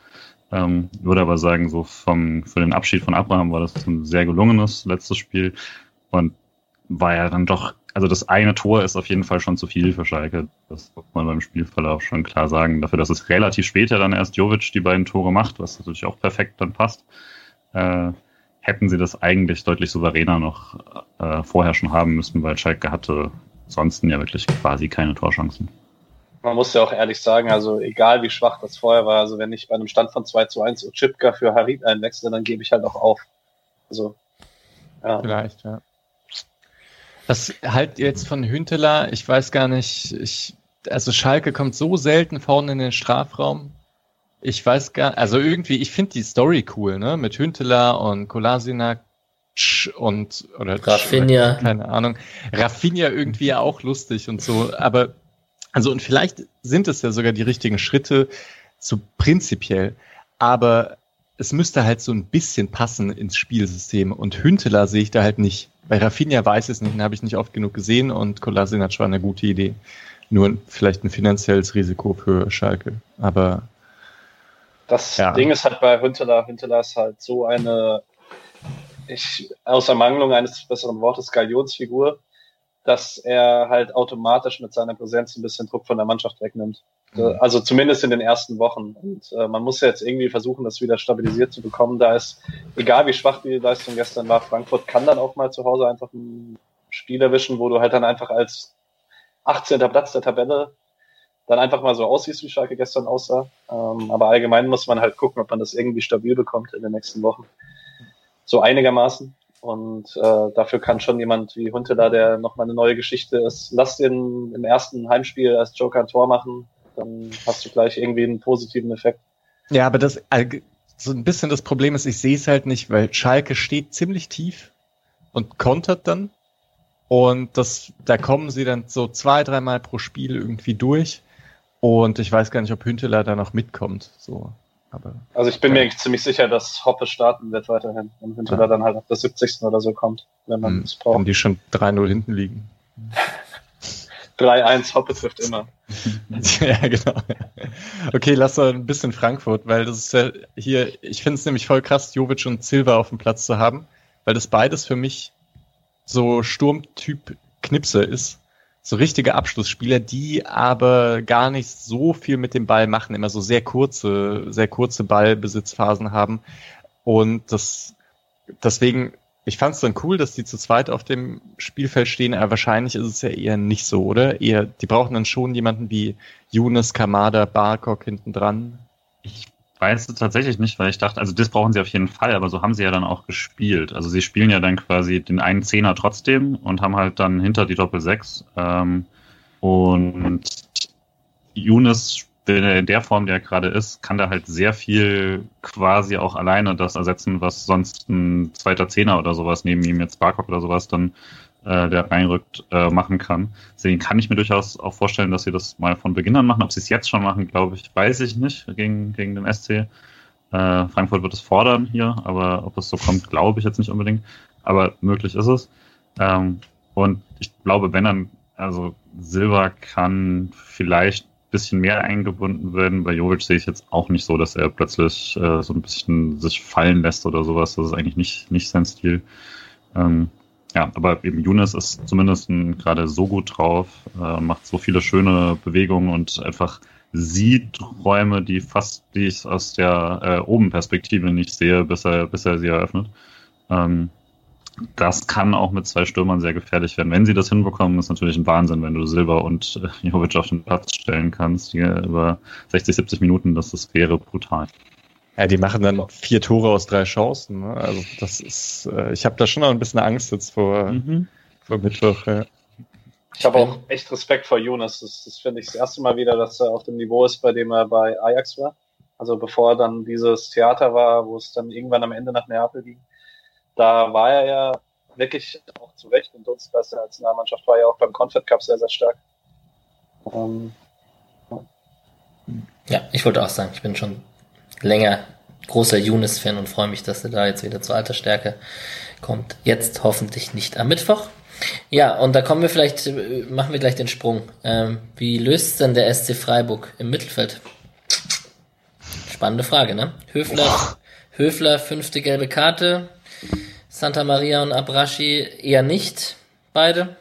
Ähm, würde aber sagen, so vom, für den Abschied von Abraham war das ein sehr gelungenes letztes Spiel und war ja dann doch also das eine Tor ist auf jeden Fall schon zu viel für Schalke. Das muss man beim Spielverlauf schon klar sagen. Dafür, dass es relativ spät ja dann erst Jovic die beiden Tore macht, was natürlich auch perfekt dann passt, äh, hätten sie das eigentlich deutlich souveräner noch äh, vorher schon haben müssen, weil Schalke hatte ansonsten ja wirklich quasi keine Torchancen. Man muss ja auch ehrlich sagen, also egal wie schwach das vorher war, also wenn ich bei einem Stand von 2 zu 1 Chipka für Harit einwechsle, dann gebe ich halt auch auf. Also, ja. Vielleicht, ja. Was halt jetzt von Hünteler, ich weiß gar nicht, ich, also Schalke kommt so selten vorne in den Strafraum. Ich weiß gar, also irgendwie, ich finde die Story cool, ne, mit Hünteler und Kolasinac und oder Rafinha, keine Ahnung, Rafinha irgendwie auch lustig und so, aber also und vielleicht sind es ja sogar die richtigen Schritte, so prinzipiell, aber es müsste halt so ein bisschen passen ins Spielsystem und Hünteler sehe ich da halt nicht. Bei Rafinha weiß ich es nicht, den habe ich nicht oft genug gesehen und Kolasinac war eine gute Idee. Nur vielleicht ein finanzielles Risiko für Schalke. Aber das ja. Ding ist halt bei Hünteler, Hünteler ist halt so eine, ich, außer Mangelung eines besseren Wortes, Galionsfigur, dass er halt automatisch mit seiner Präsenz ein bisschen Druck von der Mannschaft wegnimmt. Mhm. Also zumindest in den ersten Wochen. Und äh, man muss ja jetzt irgendwie versuchen, das wieder stabilisiert zu bekommen. Da ist, egal wie schwach die Leistung gestern war, Frankfurt kann dann auch mal zu Hause einfach ein Spiel erwischen, wo du halt dann einfach als 18. Platz der Tabelle dann einfach mal so aussiehst, wie Schalke gestern aussah. Ähm, aber allgemein muss man halt gucken, ob man das irgendwie stabil bekommt in den nächsten Wochen. So einigermaßen. Und äh, dafür kann schon jemand wie Huntela, der nochmal eine neue Geschichte ist, lass den im ersten Heimspiel als Joker ein Tor machen, dann hast du gleich irgendwie einen positiven Effekt. Ja, aber das so ein bisschen das Problem ist, ich sehe es halt nicht, weil Schalke steht ziemlich tief und kontert dann. Und das, da kommen sie dann so zwei, dreimal pro Spiel irgendwie durch. Und ich weiß gar nicht, ob Hünteler da noch mitkommt. So, aber, also ich bin mir ziemlich sicher, dass Hoppe starten wird weiterhin. Und Hünteler ja. dann halt auf der 70. oder so kommt, wenn man es braucht. Wenn die schon 3-0 hinten liegen. 3-1, Hoppe trifft immer. ja, genau. Okay, lass mal ein bisschen Frankfurt, weil das ist ja hier, ich finde es nämlich voll krass, Jovic und Silva auf dem Platz zu haben, weil das beides für mich so Sturmtyp Knipse ist. So richtige Abschlussspieler, die aber gar nicht so viel mit dem Ball machen, immer so sehr kurze, sehr kurze Ballbesitzphasen haben. Und das, deswegen ich fand es dann cool, dass die zu zweit auf dem Spielfeld stehen, aber wahrscheinlich ist es ja eher nicht so, oder? Eher, die brauchen dann schon jemanden wie Younes, Kamada, Barkok hinten dran. Ich weiß es tatsächlich nicht, weil ich dachte, also das brauchen sie auf jeden Fall, aber so haben sie ja dann auch gespielt. Also sie spielen ja dann quasi den einen Zehner trotzdem und haben halt dann hinter die Doppel 6. Ähm, und Younes in der Form, der er gerade ist, kann der halt sehr viel quasi auch alleine das ersetzen, was sonst ein zweiter Zehner oder sowas neben ihm jetzt Barkok oder sowas dann äh, der reinrückt, äh, machen kann. Deswegen kann ich mir durchaus auch vorstellen, dass sie das mal von Beginn an machen. Ob sie es jetzt schon machen, glaube ich, weiß ich nicht gegen, gegen den SC. Äh, Frankfurt wird es fordern hier, aber ob es so kommt, glaube ich jetzt nicht unbedingt. Aber möglich ist es. Ähm, und ich glaube, wenn dann, also Silva kann vielleicht bisschen mehr eingebunden werden. Bei Jovic sehe ich jetzt auch nicht so, dass er plötzlich äh, so ein bisschen sich fallen lässt oder sowas. Das ist eigentlich nicht, nicht sein Stil. Ähm, ja, aber eben Younes ist zumindest gerade so gut drauf, äh, macht so viele schöne Bewegungen und einfach sieht Räume, die fast, die ich aus der äh, oben Perspektive nicht sehe, bis er, bis er sie eröffnet. Ähm, das kann auch mit zwei Stürmern sehr gefährlich werden. Wenn sie das hinbekommen, ist natürlich ein Wahnsinn, wenn du Silber und äh, Jovic auf den Platz stellen kannst, hier über 60, 70 Minuten, das, das wäre brutal. Ja, die machen dann vier Tore aus drei Chancen. Ne? Also das ist, äh, ich habe da schon noch ein bisschen Angst jetzt vor, mhm. vor Mittwoch. Ja. Ich habe auch echt Respekt vor Jonas. Das, das finde ich das erste Mal wieder, dass er auf dem Niveau ist, bei dem er bei Ajax war. Also bevor dann dieses Theater war, wo es dann irgendwann am Ende nach Neapel ging da war er ja wirklich auch zu Recht in Dunstkreis als Nationalmannschaft, war ja auch beim Confed Cup sehr, sehr stark. Ähm, ja. ich wollte auch sagen, ich bin schon länger großer Younes-Fan und freue mich, dass er da jetzt wieder zur alter Stärke kommt. Jetzt hoffentlich nicht am Mittwoch. Ja, und da kommen wir vielleicht, machen wir gleich den Sprung. Ähm, wie löst denn der SC Freiburg im Mittelfeld? Spannende Frage, ne? Höfler, Höfler, fünfte gelbe Karte, Santa Maria und Abrashi eher nicht, beide.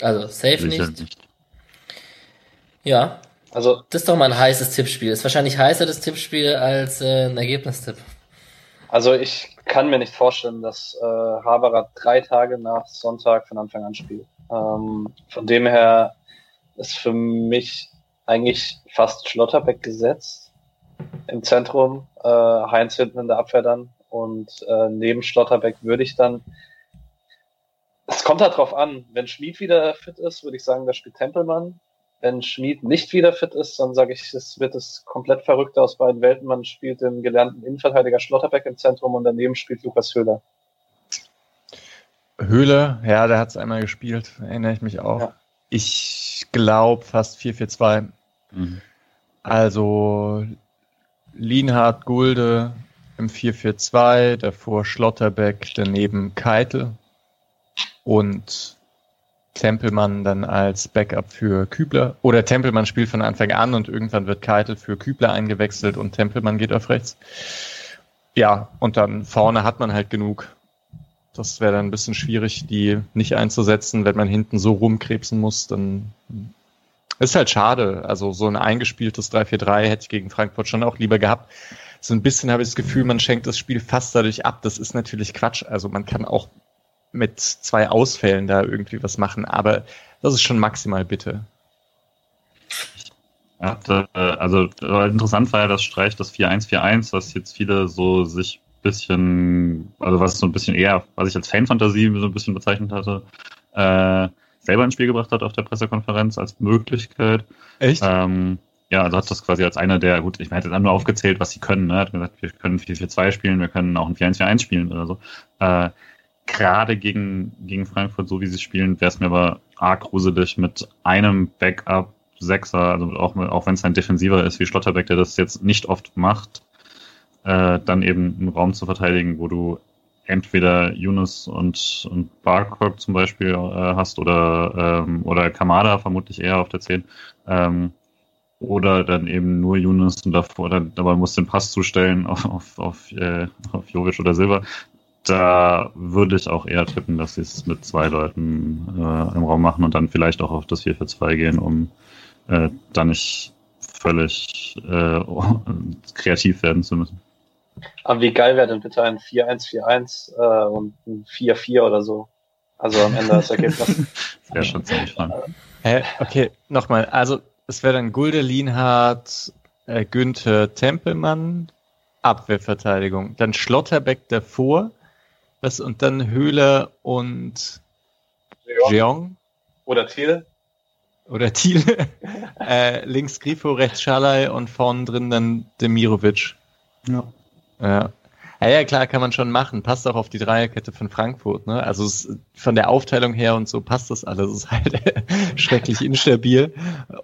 Also safe nicht. nicht. Ja. Also das ist doch mal ein heißes Tippspiel. Ist wahrscheinlich heißer das Tippspiel als äh, ein Ergebnistipp. Also ich kann mir nicht vorstellen, dass äh, Haberer drei Tage nach Sonntag von Anfang an spielt. Ähm, von dem her ist für mich eigentlich fast Schlotterbeck gesetzt im Zentrum, äh, Heinz hinten in der Abwehr dann und äh, neben Schlotterbeck würde ich dann, es kommt halt drauf an, wenn Schmid wieder fit ist, würde ich sagen, da spielt Tempelmann. Wenn Schmid nicht wieder fit ist, dann sage ich, es wird es komplett verrückt aus beiden Welten. Man spielt den gelernten Innenverteidiger Schlotterbeck im Zentrum und daneben spielt Lukas Höhler. Höhle, ja, der hat es einmal gespielt, erinnere ich mich auch. Ja. Ich glaube fast 4-4-2. Mhm. Also Lienhardt, Gulde, im 4-4-2, davor Schlotterbeck, daneben Keitel und Tempelmann dann als Backup für Kübler. Oder Tempelmann spielt von Anfang an und irgendwann wird Keitel für Kübler eingewechselt und Tempelmann geht auf rechts. Ja, und dann vorne hat man halt genug. Das wäre dann ein bisschen schwierig, die nicht einzusetzen, wenn man hinten so rumkrebsen muss, dann ist halt schade. Also so ein eingespieltes 3-4-3 hätte ich gegen Frankfurt schon auch lieber gehabt so ein bisschen habe ich das Gefühl, man schenkt das Spiel fast dadurch ab. Das ist natürlich Quatsch. Also man kann auch mit zwei Ausfällen da irgendwie was machen, aber das ist schon maximal bitte. Ja, also interessant war ja das Streich, das 4-1-4-1, was jetzt viele so sich bisschen, also was so ein bisschen eher, was ich als Fanfantasie so ein bisschen bezeichnet hatte, äh, selber ins Spiel gebracht hat auf der Pressekonferenz als Möglichkeit. Echt? Ähm, ja, also hat das quasi als einer der, gut, ich hätte dann nur aufgezählt, was sie können. Ne? Hat gesagt, wir können 4-4-2 spielen, wir können auch ein 4-1-4-1 spielen oder so. Äh, Gerade gegen, gegen Frankfurt, so wie sie spielen, wäre es mir aber arg gruselig mit einem Backup Sechser, also auch, auch wenn es ein Defensiver ist wie Schlotterbeck, der das jetzt nicht oft macht, äh, dann eben einen Raum zu verteidigen, wo du entweder Yunus und, und Barcock zum Beispiel äh, hast oder, ähm, oder Kamada vermutlich eher auf der 10. Ähm, oder dann eben nur Yunus und davor, dann, aber muss den Pass zustellen auf, auf, auf, äh, auf Jovic oder Silber. Da würde ich auch eher tippen, dass sie es mit zwei Leuten äh, im Raum machen und dann vielleicht auch auf das 4 für 2 gehen, um äh, dann nicht völlig äh, kreativ werden zu müssen. Aber wie geil wäre denn bitte ein 4-1-4-1 äh, und ein 4-4 oder so? Also am Ende das Ergebnis. das wäre schon ziemlich fun. Äh, okay, nochmal. Also es wäre dann Gulde, Lienhardt, äh, Günther, Tempelmann, Abwehrverteidigung. Dann Schlotterbeck davor. Was, und dann Höhler und Jeong. Oder Thiel. Oder Thiel. äh, links Grifo, rechts Schalay und vorn drin dann Demirovic. Ja. Ja. Ja, ja, klar, kann man schon machen. Passt auch auf die Dreierkette von Frankfurt. Ne? Also es, von der Aufteilung her und so passt das alles. Es ist halt schrecklich instabil.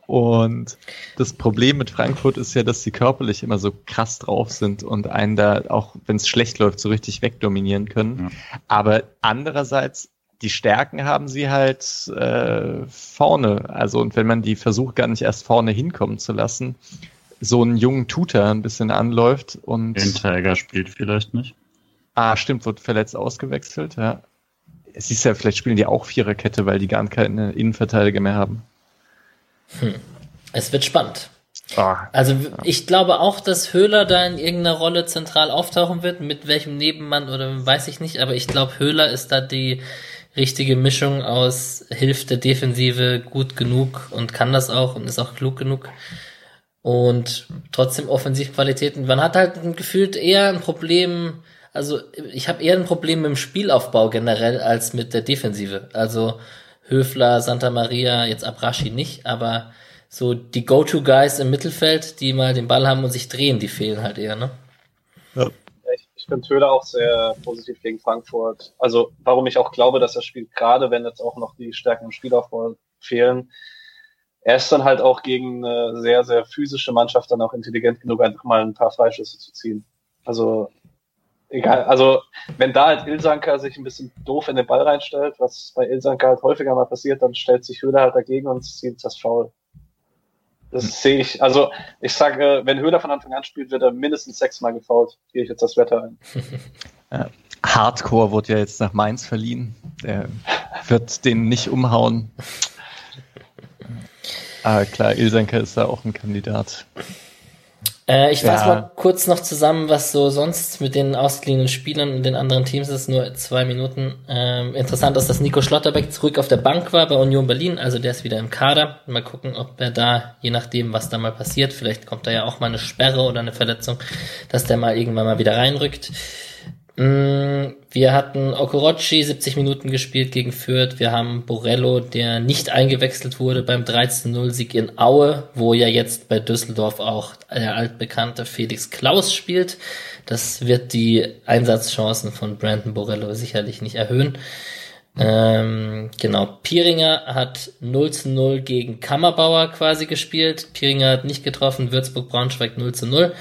Und das Problem mit Frankfurt ist ja, dass sie körperlich immer so krass drauf sind und einen da, auch wenn es schlecht läuft, so richtig wegdominieren können. Ja. Aber andererseits, die Stärken haben sie halt äh, vorne. Also und wenn man die versucht, gar nicht erst vorne hinkommen zu lassen, so einen jungen Tutor ein bisschen anläuft und. Tiger spielt vielleicht nicht. Ah, stimmt, wird verletzt ausgewechselt, ja. Es ist ja, vielleicht spielen die auch Viererkette, weil die gar keine Innenverteidiger mehr haben. Hm. Es wird spannend. Ah, also ja. ich glaube auch, dass Höhler da in irgendeiner Rolle zentral auftauchen wird, mit welchem Nebenmann oder weiß ich nicht, aber ich glaube, Höhler ist da die richtige Mischung aus hilft der Defensive gut genug und kann das auch und ist auch klug genug und trotzdem Offensivqualitäten. Man hat halt gefühlt eher ein Problem, also ich habe eher ein Problem mit dem Spielaufbau generell als mit der Defensive. Also Höfler, Santa Maria, jetzt Abrashi nicht, aber so die Go-To-Guys im Mittelfeld, die mal den Ball haben und sich drehen, die fehlen halt eher, ne? Ja. Ich, ich finde Höhler auch sehr positiv gegen Frankfurt. Also warum ich auch glaube, dass er spielt, gerade wenn jetzt auch noch die Stärken im Spielaufbau fehlen, er ist dann halt auch gegen eine sehr, sehr physische Mannschaft dann auch intelligent genug, einfach mal ein paar Freischüsse zu ziehen. Also, egal, also, wenn da halt Ilsanker sich ein bisschen doof in den Ball reinstellt, was bei Ilsanker halt häufiger mal passiert, dann stellt sich Höhler halt dagegen und zieht das Foul. Das hm. sehe ich, also, ich sage, wenn Höhler von Anfang an spielt, wird er mindestens sechsmal gefault. Gehe ich jetzt das Wetter ein. Ja. Hardcore wurde ja jetzt nach Mainz verliehen. Der wird den nicht umhauen. Ah, klar, Ilsenker ist da auch ein Kandidat. Äh, ich fasse ja. mal kurz noch zusammen, was so sonst mit den ausgeliehenen Spielern und den anderen Teams ist. Nur zwei Minuten. Ähm, interessant ist, dass Nico Schlotterbeck zurück auf der Bank war bei Union Berlin. Also der ist wieder im Kader. Mal gucken, ob er da, je nachdem, was da mal passiert, vielleicht kommt da ja auch mal eine Sperre oder eine Verletzung, dass der mal irgendwann mal wieder reinrückt. Wir hatten Okorochi 70 Minuten gespielt gegen Fürth. Wir haben Borello, der nicht eingewechselt wurde beim 13-0-Sieg in Aue, wo ja jetzt bei Düsseldorf auch der altbekannte Felix Klaus spielt. Das wird die Einsatzchancen von Brandon Borello sicherlich nicht erhöhen. Ähm, genau, Pieringer hat 0 zu 0 gegen Kammerbauer quasi gespielt. Pieringer hat nicht getroffen, Würzburg-Braunschweig 0 zu 0.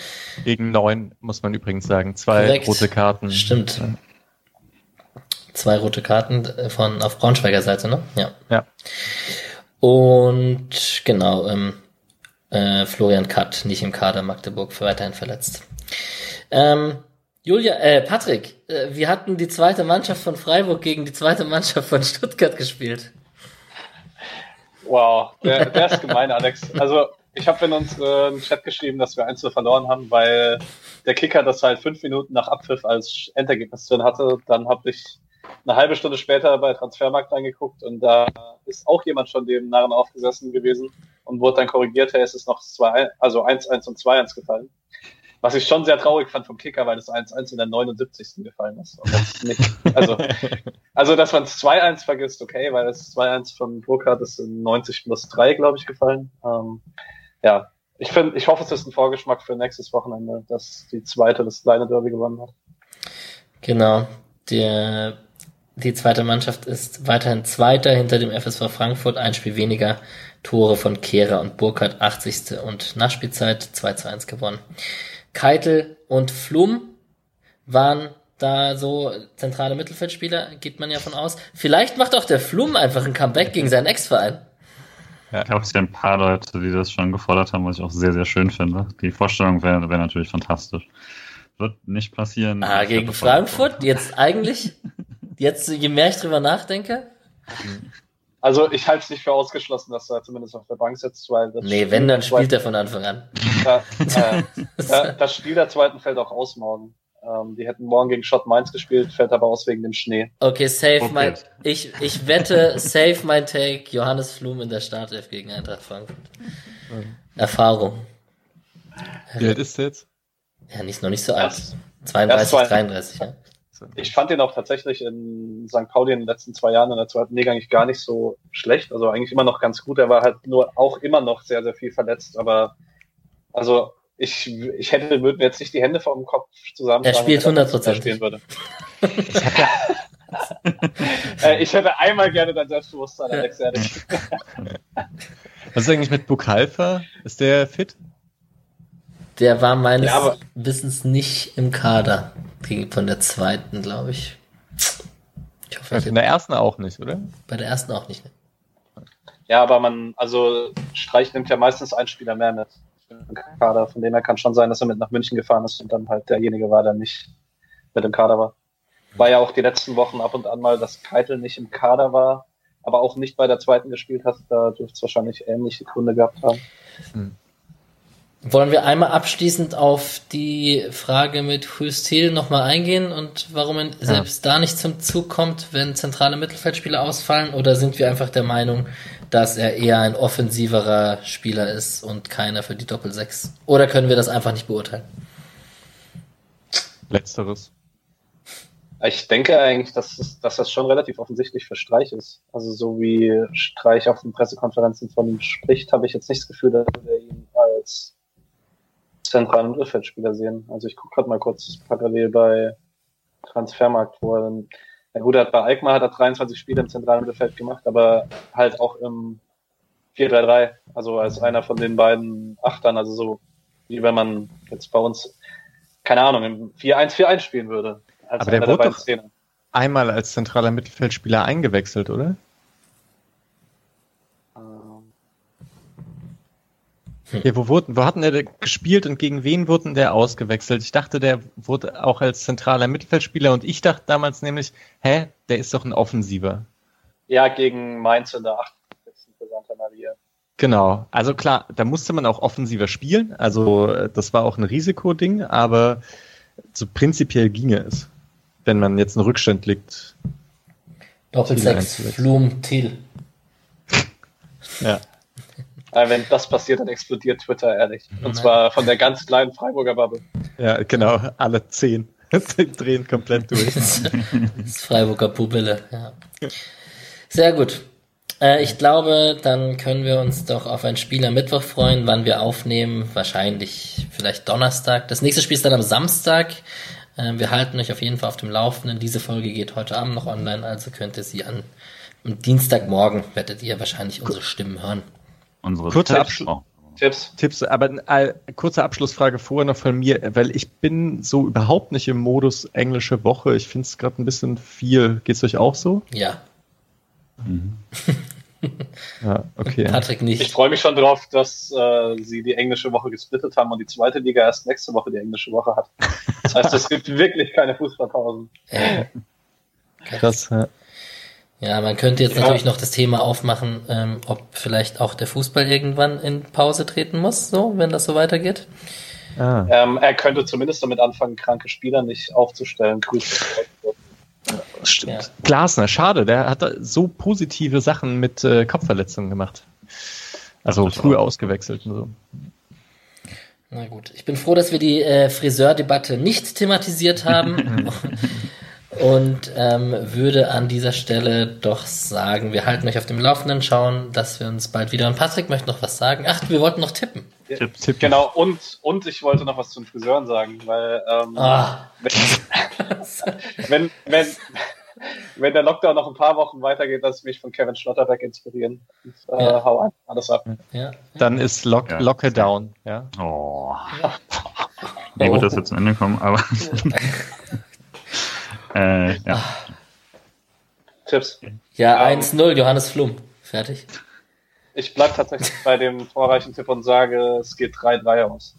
Gegen 9, muss man übrigens sagen. Zwei Korrekt. rote Karten. Stimmt. Zwei rote Karten äh, von auf Braunschweiger Seite, ne? Ja. Ja. Und genau, ähm, äh, Florian Katt nicht im Kader Magdeburg weiterhin verletzt. Ähm, Julia, äh, Patrick, äh, wir hatten die zweite Mannschaft von Freiburg gegen die zweite Mannschaft von Stuttgart gespielt. Wow, der, der ist gemein, Alex. Also ich habe in unseren Chat geschrieben, dass wir 1 verloren haben, weil der Kicker das halt fünf Minuten nach Abpfiff als Endergebnis drin hatte. Dann habe ich eine halbe Stunde später bei Transfermarkt reingeguckt und da ist auch jemand schon dem Narren aufgesessen gewesen und wurde dann korrigiert, hey, es ist noch 2, also 1-1 und 2-1 gefallen. Was ich schon sehr traurig fand vom Kicker, weil das 1-1 in der 79. gefallen ist. Nicht, also, also, dass man 2-1 vergisst, okay, weil das 2-1 von Burkhardt ist in 90 plus 3, glaube ich, gefallen. Ähm, ja, ich finde, ich hoffe, es ist ein Vorgeschmack für nächstes Wochenende, dass die zweite das kleine Derby gewonnen hat. Genau. Der, die zweite Mannschaft ist weiterhin Zweiter hinter dem FSV Frankfurt, ein Spiel weniger. Tore von Kehrer und Burkhardt, 80. und Nachspielzeit 2 zu 1 gewonnen. Keitel und Flum waren da so zentrale Mittelfeldspieler, geht man ja von aus. Vielleicht macht auch der Flum einfach ein Comeback gegen seinen Ex-Verein. Ja, ich glaube, es gibt ein paar Leute, die das schon gefordert haben, was ich auch sehr, sehr schön finde. Die Vorstellung wäre wär natürlich fantastisch. Wird nicht passieren. Ah, gegen Frankfurt? Jetzt eigentlich? Jetzt, je mehr ich drüber nachdenke? Also ich halte es nicht für ausgeschlossen, dass er zumindest auf der Bank sitzt, weil das Nee, wenn, dann spielt er von Anfang an. Ja, äh, ja, das Spiel der zweiten fällt auch aus morgen. Ähm, die hätten morgen gegen Schott Mainz gespielt, fällt aber aus wegen dem Schnee. Okay, save Okay. mein, ich, ich wette, save mein Take, Johannes Flum in der Startelf gegen Eintracht Frankfurt. Erfahrung. Wie alt ist der jetzt? Ja, nicht, noch nicht so alt. Das- 32, das war- 33, ja. Ich fand ihn auch tatsächlich in St. Pauli in den letzten zwei Jahren in der zweiten Liga eigentlich gar nicht so schlecht. Also eigentlich immer noch ganz gut. Er war halt nur auch immer noch sehr, sehr viel verletzt. Aber also ich, ich hätte, würde mir jetzt nicht die Hände vor dem Kopf zusammenschlagen. Er spielt wenn 100%. spielen würde. Äh, ich hätte einmal gerne dein Selbstbewusstsein, Alex, ehrlich. Was ist eigentlich mit Bukalfa? Ist der fit? Der war meines Ja, aber- Wissens nicht im Kader. Von der zweiten, glaube ich. Ich hoffe, In der ersten auch nicht, oder? bei der ersten auch nicht. Ne? Ja, aber man, also Streich nimmt ja meistens einen Spieler mehr mit im Kader. Von dem her kann schon sein, dass er mit nach München gefahren ist und dann halt derjenige war, der nicht mit im Kader war. War ja auch die letzten Wochen ab und an mal, dass Keitel nicht im Kader war, aber auch nicht bei der zweiten gespielt hat. Da dürfte es wahrscheinlich ähnliche Gründe gehabt haben. Wollen wir einmal abschließend auf die Frage mit Hüstil nochmal eingehen und warum er selbst da nicht zum Zug kommt, wenn zentrale Mittelfeldspieler ausfallen? Oder sind wir einfach der Meinung, dass er eher ein offensiverer Spieler ist und keiner für die Doppel-6? Oder können wir das einfach nicht beurteilen? Letzteres. Ich denke eigentlich, dass, es, dass das schon relativ offensichtlich für Streich ist. Also so wie Streich auf den Pressekonferenzen von ihm spricht, habe ich jetzt nicht das Gefühl, dass wir ihn als zentralen Mittelfeldspieler sehen. Also ich gucke gerade mal kurz parallel bei Transfermarkt, wo er dann, ja gut, er hat bei Alkmaar hat er 23 Spiele im zentralen Mittelfeld gemacht, aber halt auch im 4-3-3, also als einer von den beiden Achtern, also so wie wenn man jetzt bei uns, keine Ahnung, im 4-1-4-1 spielen würde. Als Aber der wurde doch-. Einmal als zentraler Mittelfeldspieler eingewechselt, oder? Ja, wo, wurden, wo hatten der gespielt und gegen wen wurden der ausgewechselt? Ich dachte, der wurde auch als zentraler Mittelfeldspieler und ich dachte damals nämlich, hä, der ist doch ein Offensiver. Ja, gegen Mainz in der 48. für Santa Maria. Genau. Also klar, da musste man auch offensiver spielen. Also äh, das war auch ein Risikoding, aber so prinzipiell ginge es. Wenn man jetzt einen Rückstand liegt. Doppel Thiel 6, einzuwechseln. Flum, Thiel. Ja. Wenn das passiert, dann explodiert Twitter, ehrlich. Und zwar von der ganz kleinen Freiburger Bubble. Ja, genau. Alle zehn. Drehen komplett durch. Das ist Freiburger Pupille, ja. Sehr gut. Äh, ich glaube, dann können wir uns doch auf ein Spiel am Mittwoch freuen, wann wir aufnehmen. Wahrscheinlich vielleicht Donnerstag. Das nächste Spiel ist dann am Samstag. Äh, wir halten euch auf jeden Fall auf dem Laufenden. Diese Folge geht heute Abend noch online, also könnt ihr sie an am Dienstagmorgen werdet ihr wahrscheinlich unsere Stimmen hören. Unsere Kurzer Tipps Abschluss. auch. Tipps. Tipps, aber äh, kurze Abschlussfrage vorher noch von mir, weil ich bin so überhaupt nicht im Modus englische Woche. Ich finde es gerade ein bisschen viel. Geht's euch auch so? Ja, Ja, okay. Patrick Ich nicht. freue mich schon drauf, dass äh, sie die englische Woche gesplittet haben und die zweite Liga erst nächste Woche die englische Woche hat. Das heißt, es gibt wirklich keine Fußballpausen. Krass. Ja. Ja, man könnte jetzt Ja. natürlich noch das Thema aufmachen, ähm, ob vielleicht auch der Fußball irgendwann in Pause treten muss, so, wenn das so weitergeht. Ah. Ähm, er könnte zumindest damit anfangen, kranke Spieler nicht aufzustellen. Grüße. Stimmt. Ja. Glasner, schade, der hat da so positive Sachen mit äh, Kopfverletzungen gemacht. Also früh auch. ausgewechselt und so. Na gut, ich bin froh, dass wir die äh, Friseurdebatte nicht thematisiert haben und ähm, würde an dieser Stelle doch sagen, wir halten euch auf dem Laufenden, schauen, dass wir uns bald wieder. Und Patrick möchte noch was sagen. Ach, wir wollten noch tippen. Tipps. Tipp. Genau, und, und ich wollte noch was zum Friseuren sagen, weil ähm, Ah, wenn, wenn, wenn der Lockdown noch ein paar Wochen weitergeht, lasse ich mich von Kevin Schlotterbeck inspirieren. Und, äh, Ja. Hau an, alles ab. ja. Dann ist Lock, Ja. Locke down. Ja. Oh. Nee, gut, dass wir zum Ende kommen, aber Äh, ja. Tipps. Ja, Ähm. 1-0, Johannes Flum. Fertig. Ich bleib tatsächlich bei dem torreichen Tipp und sage, es geht 3-3 aus.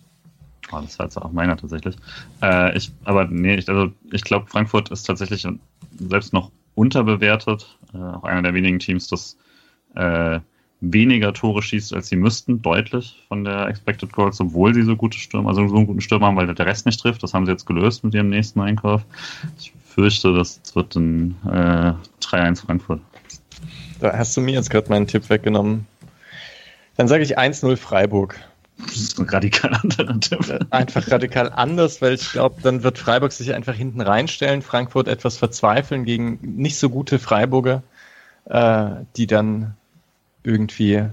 Oh, das war jetzt auch meiner tatsächlich. Äh, ich, aber nee, ich, also ich glaube, Frankfurt ist tatsächlich selbst noch unterbewertet. Äh, auch einer der wenigen Teams, das äh, weniger Tore schießt, als sie müssten, deutlich von der Expected Goals, obwohl sie so gute Stürmer, also so einen guten Stürmer haben, weil der Rest nicht trifft. Das haben sie jetzt gelöst mit ihrem nächsten Einkauf. Ich fürchte, das wird ein äh, 3-1 Frankfurt. Da hast du mir jetzt gerade meinen Tipp weggenommen. Dann sage ich 1-0 Freiburg. Das ist ein radikal anderer Tipp. Einfach radikal anders, weil ich glaube, dann wird Freiburg sich einfach hinten reinstellen, Frankfurt etwas verzweifeln gegen nicht so gute Freiburger, äh, die dann irgendwie,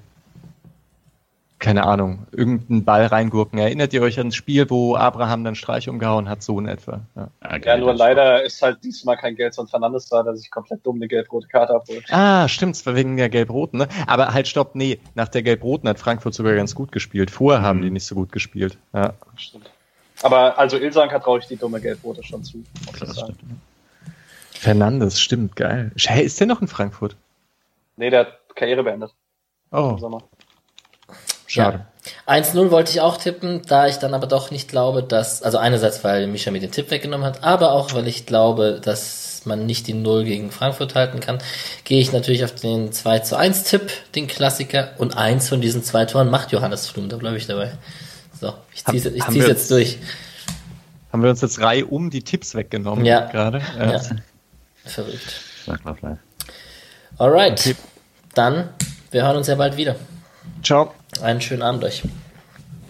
keine Ahnung, irgendeinen Ball reingurken. Erinnert ihr euch an das Spiel, wo Abraham dann Streich umgehauen hat, so in etwa? Ja. Ja, nur leider ist halt diesmal kein Gelson Fernandes da, der sich komplett dumm eine gelb-rote Karte abholt. Ah, stimmt, es war wegen der Gelb-Roten, ne? Aber halt, stopp, nee, nach der Gelb-Roten hat Frankfurt sogar ganz gut gespielt. Vorher haben Mhm. die nicht so gut gespielt. Ja. Stimmt. Aber also Ilsanker traue ich die dumme gelb-rote schon zu. Klar, ich stimmt. Fernandes, stimmt, geil. Hey, ist der noch in Frankfurt? Nee, der hat Karriere beendet Oh, schade. 1-0 wollte ich auch tippen, da ich dann aber doch nicht glaube, dass, also einerseits, weil Mischa mir den Tipp weggenommen hat, aber auch, weil ich glaube, dass man nicht die 0 gegen Frankfurt halten kann, gehe ich natürlich auf den 2 zu 1 Tipp, den Klassiker, und eins von diesen zwei Toren macht Johannes Flum, da bleibe ich dabei. So, ich ziehe zieh's wir jetzt durch. Haben wir uns jetzt Reihe um die Tipps weggenommen Ja. gerade? Ja. Verrückt. Sag mal vielleicht. Alright. Dann, wir hören uns ja bald wieder. Ciao. Einen schönen Abend euch.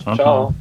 Ciao, Ciao.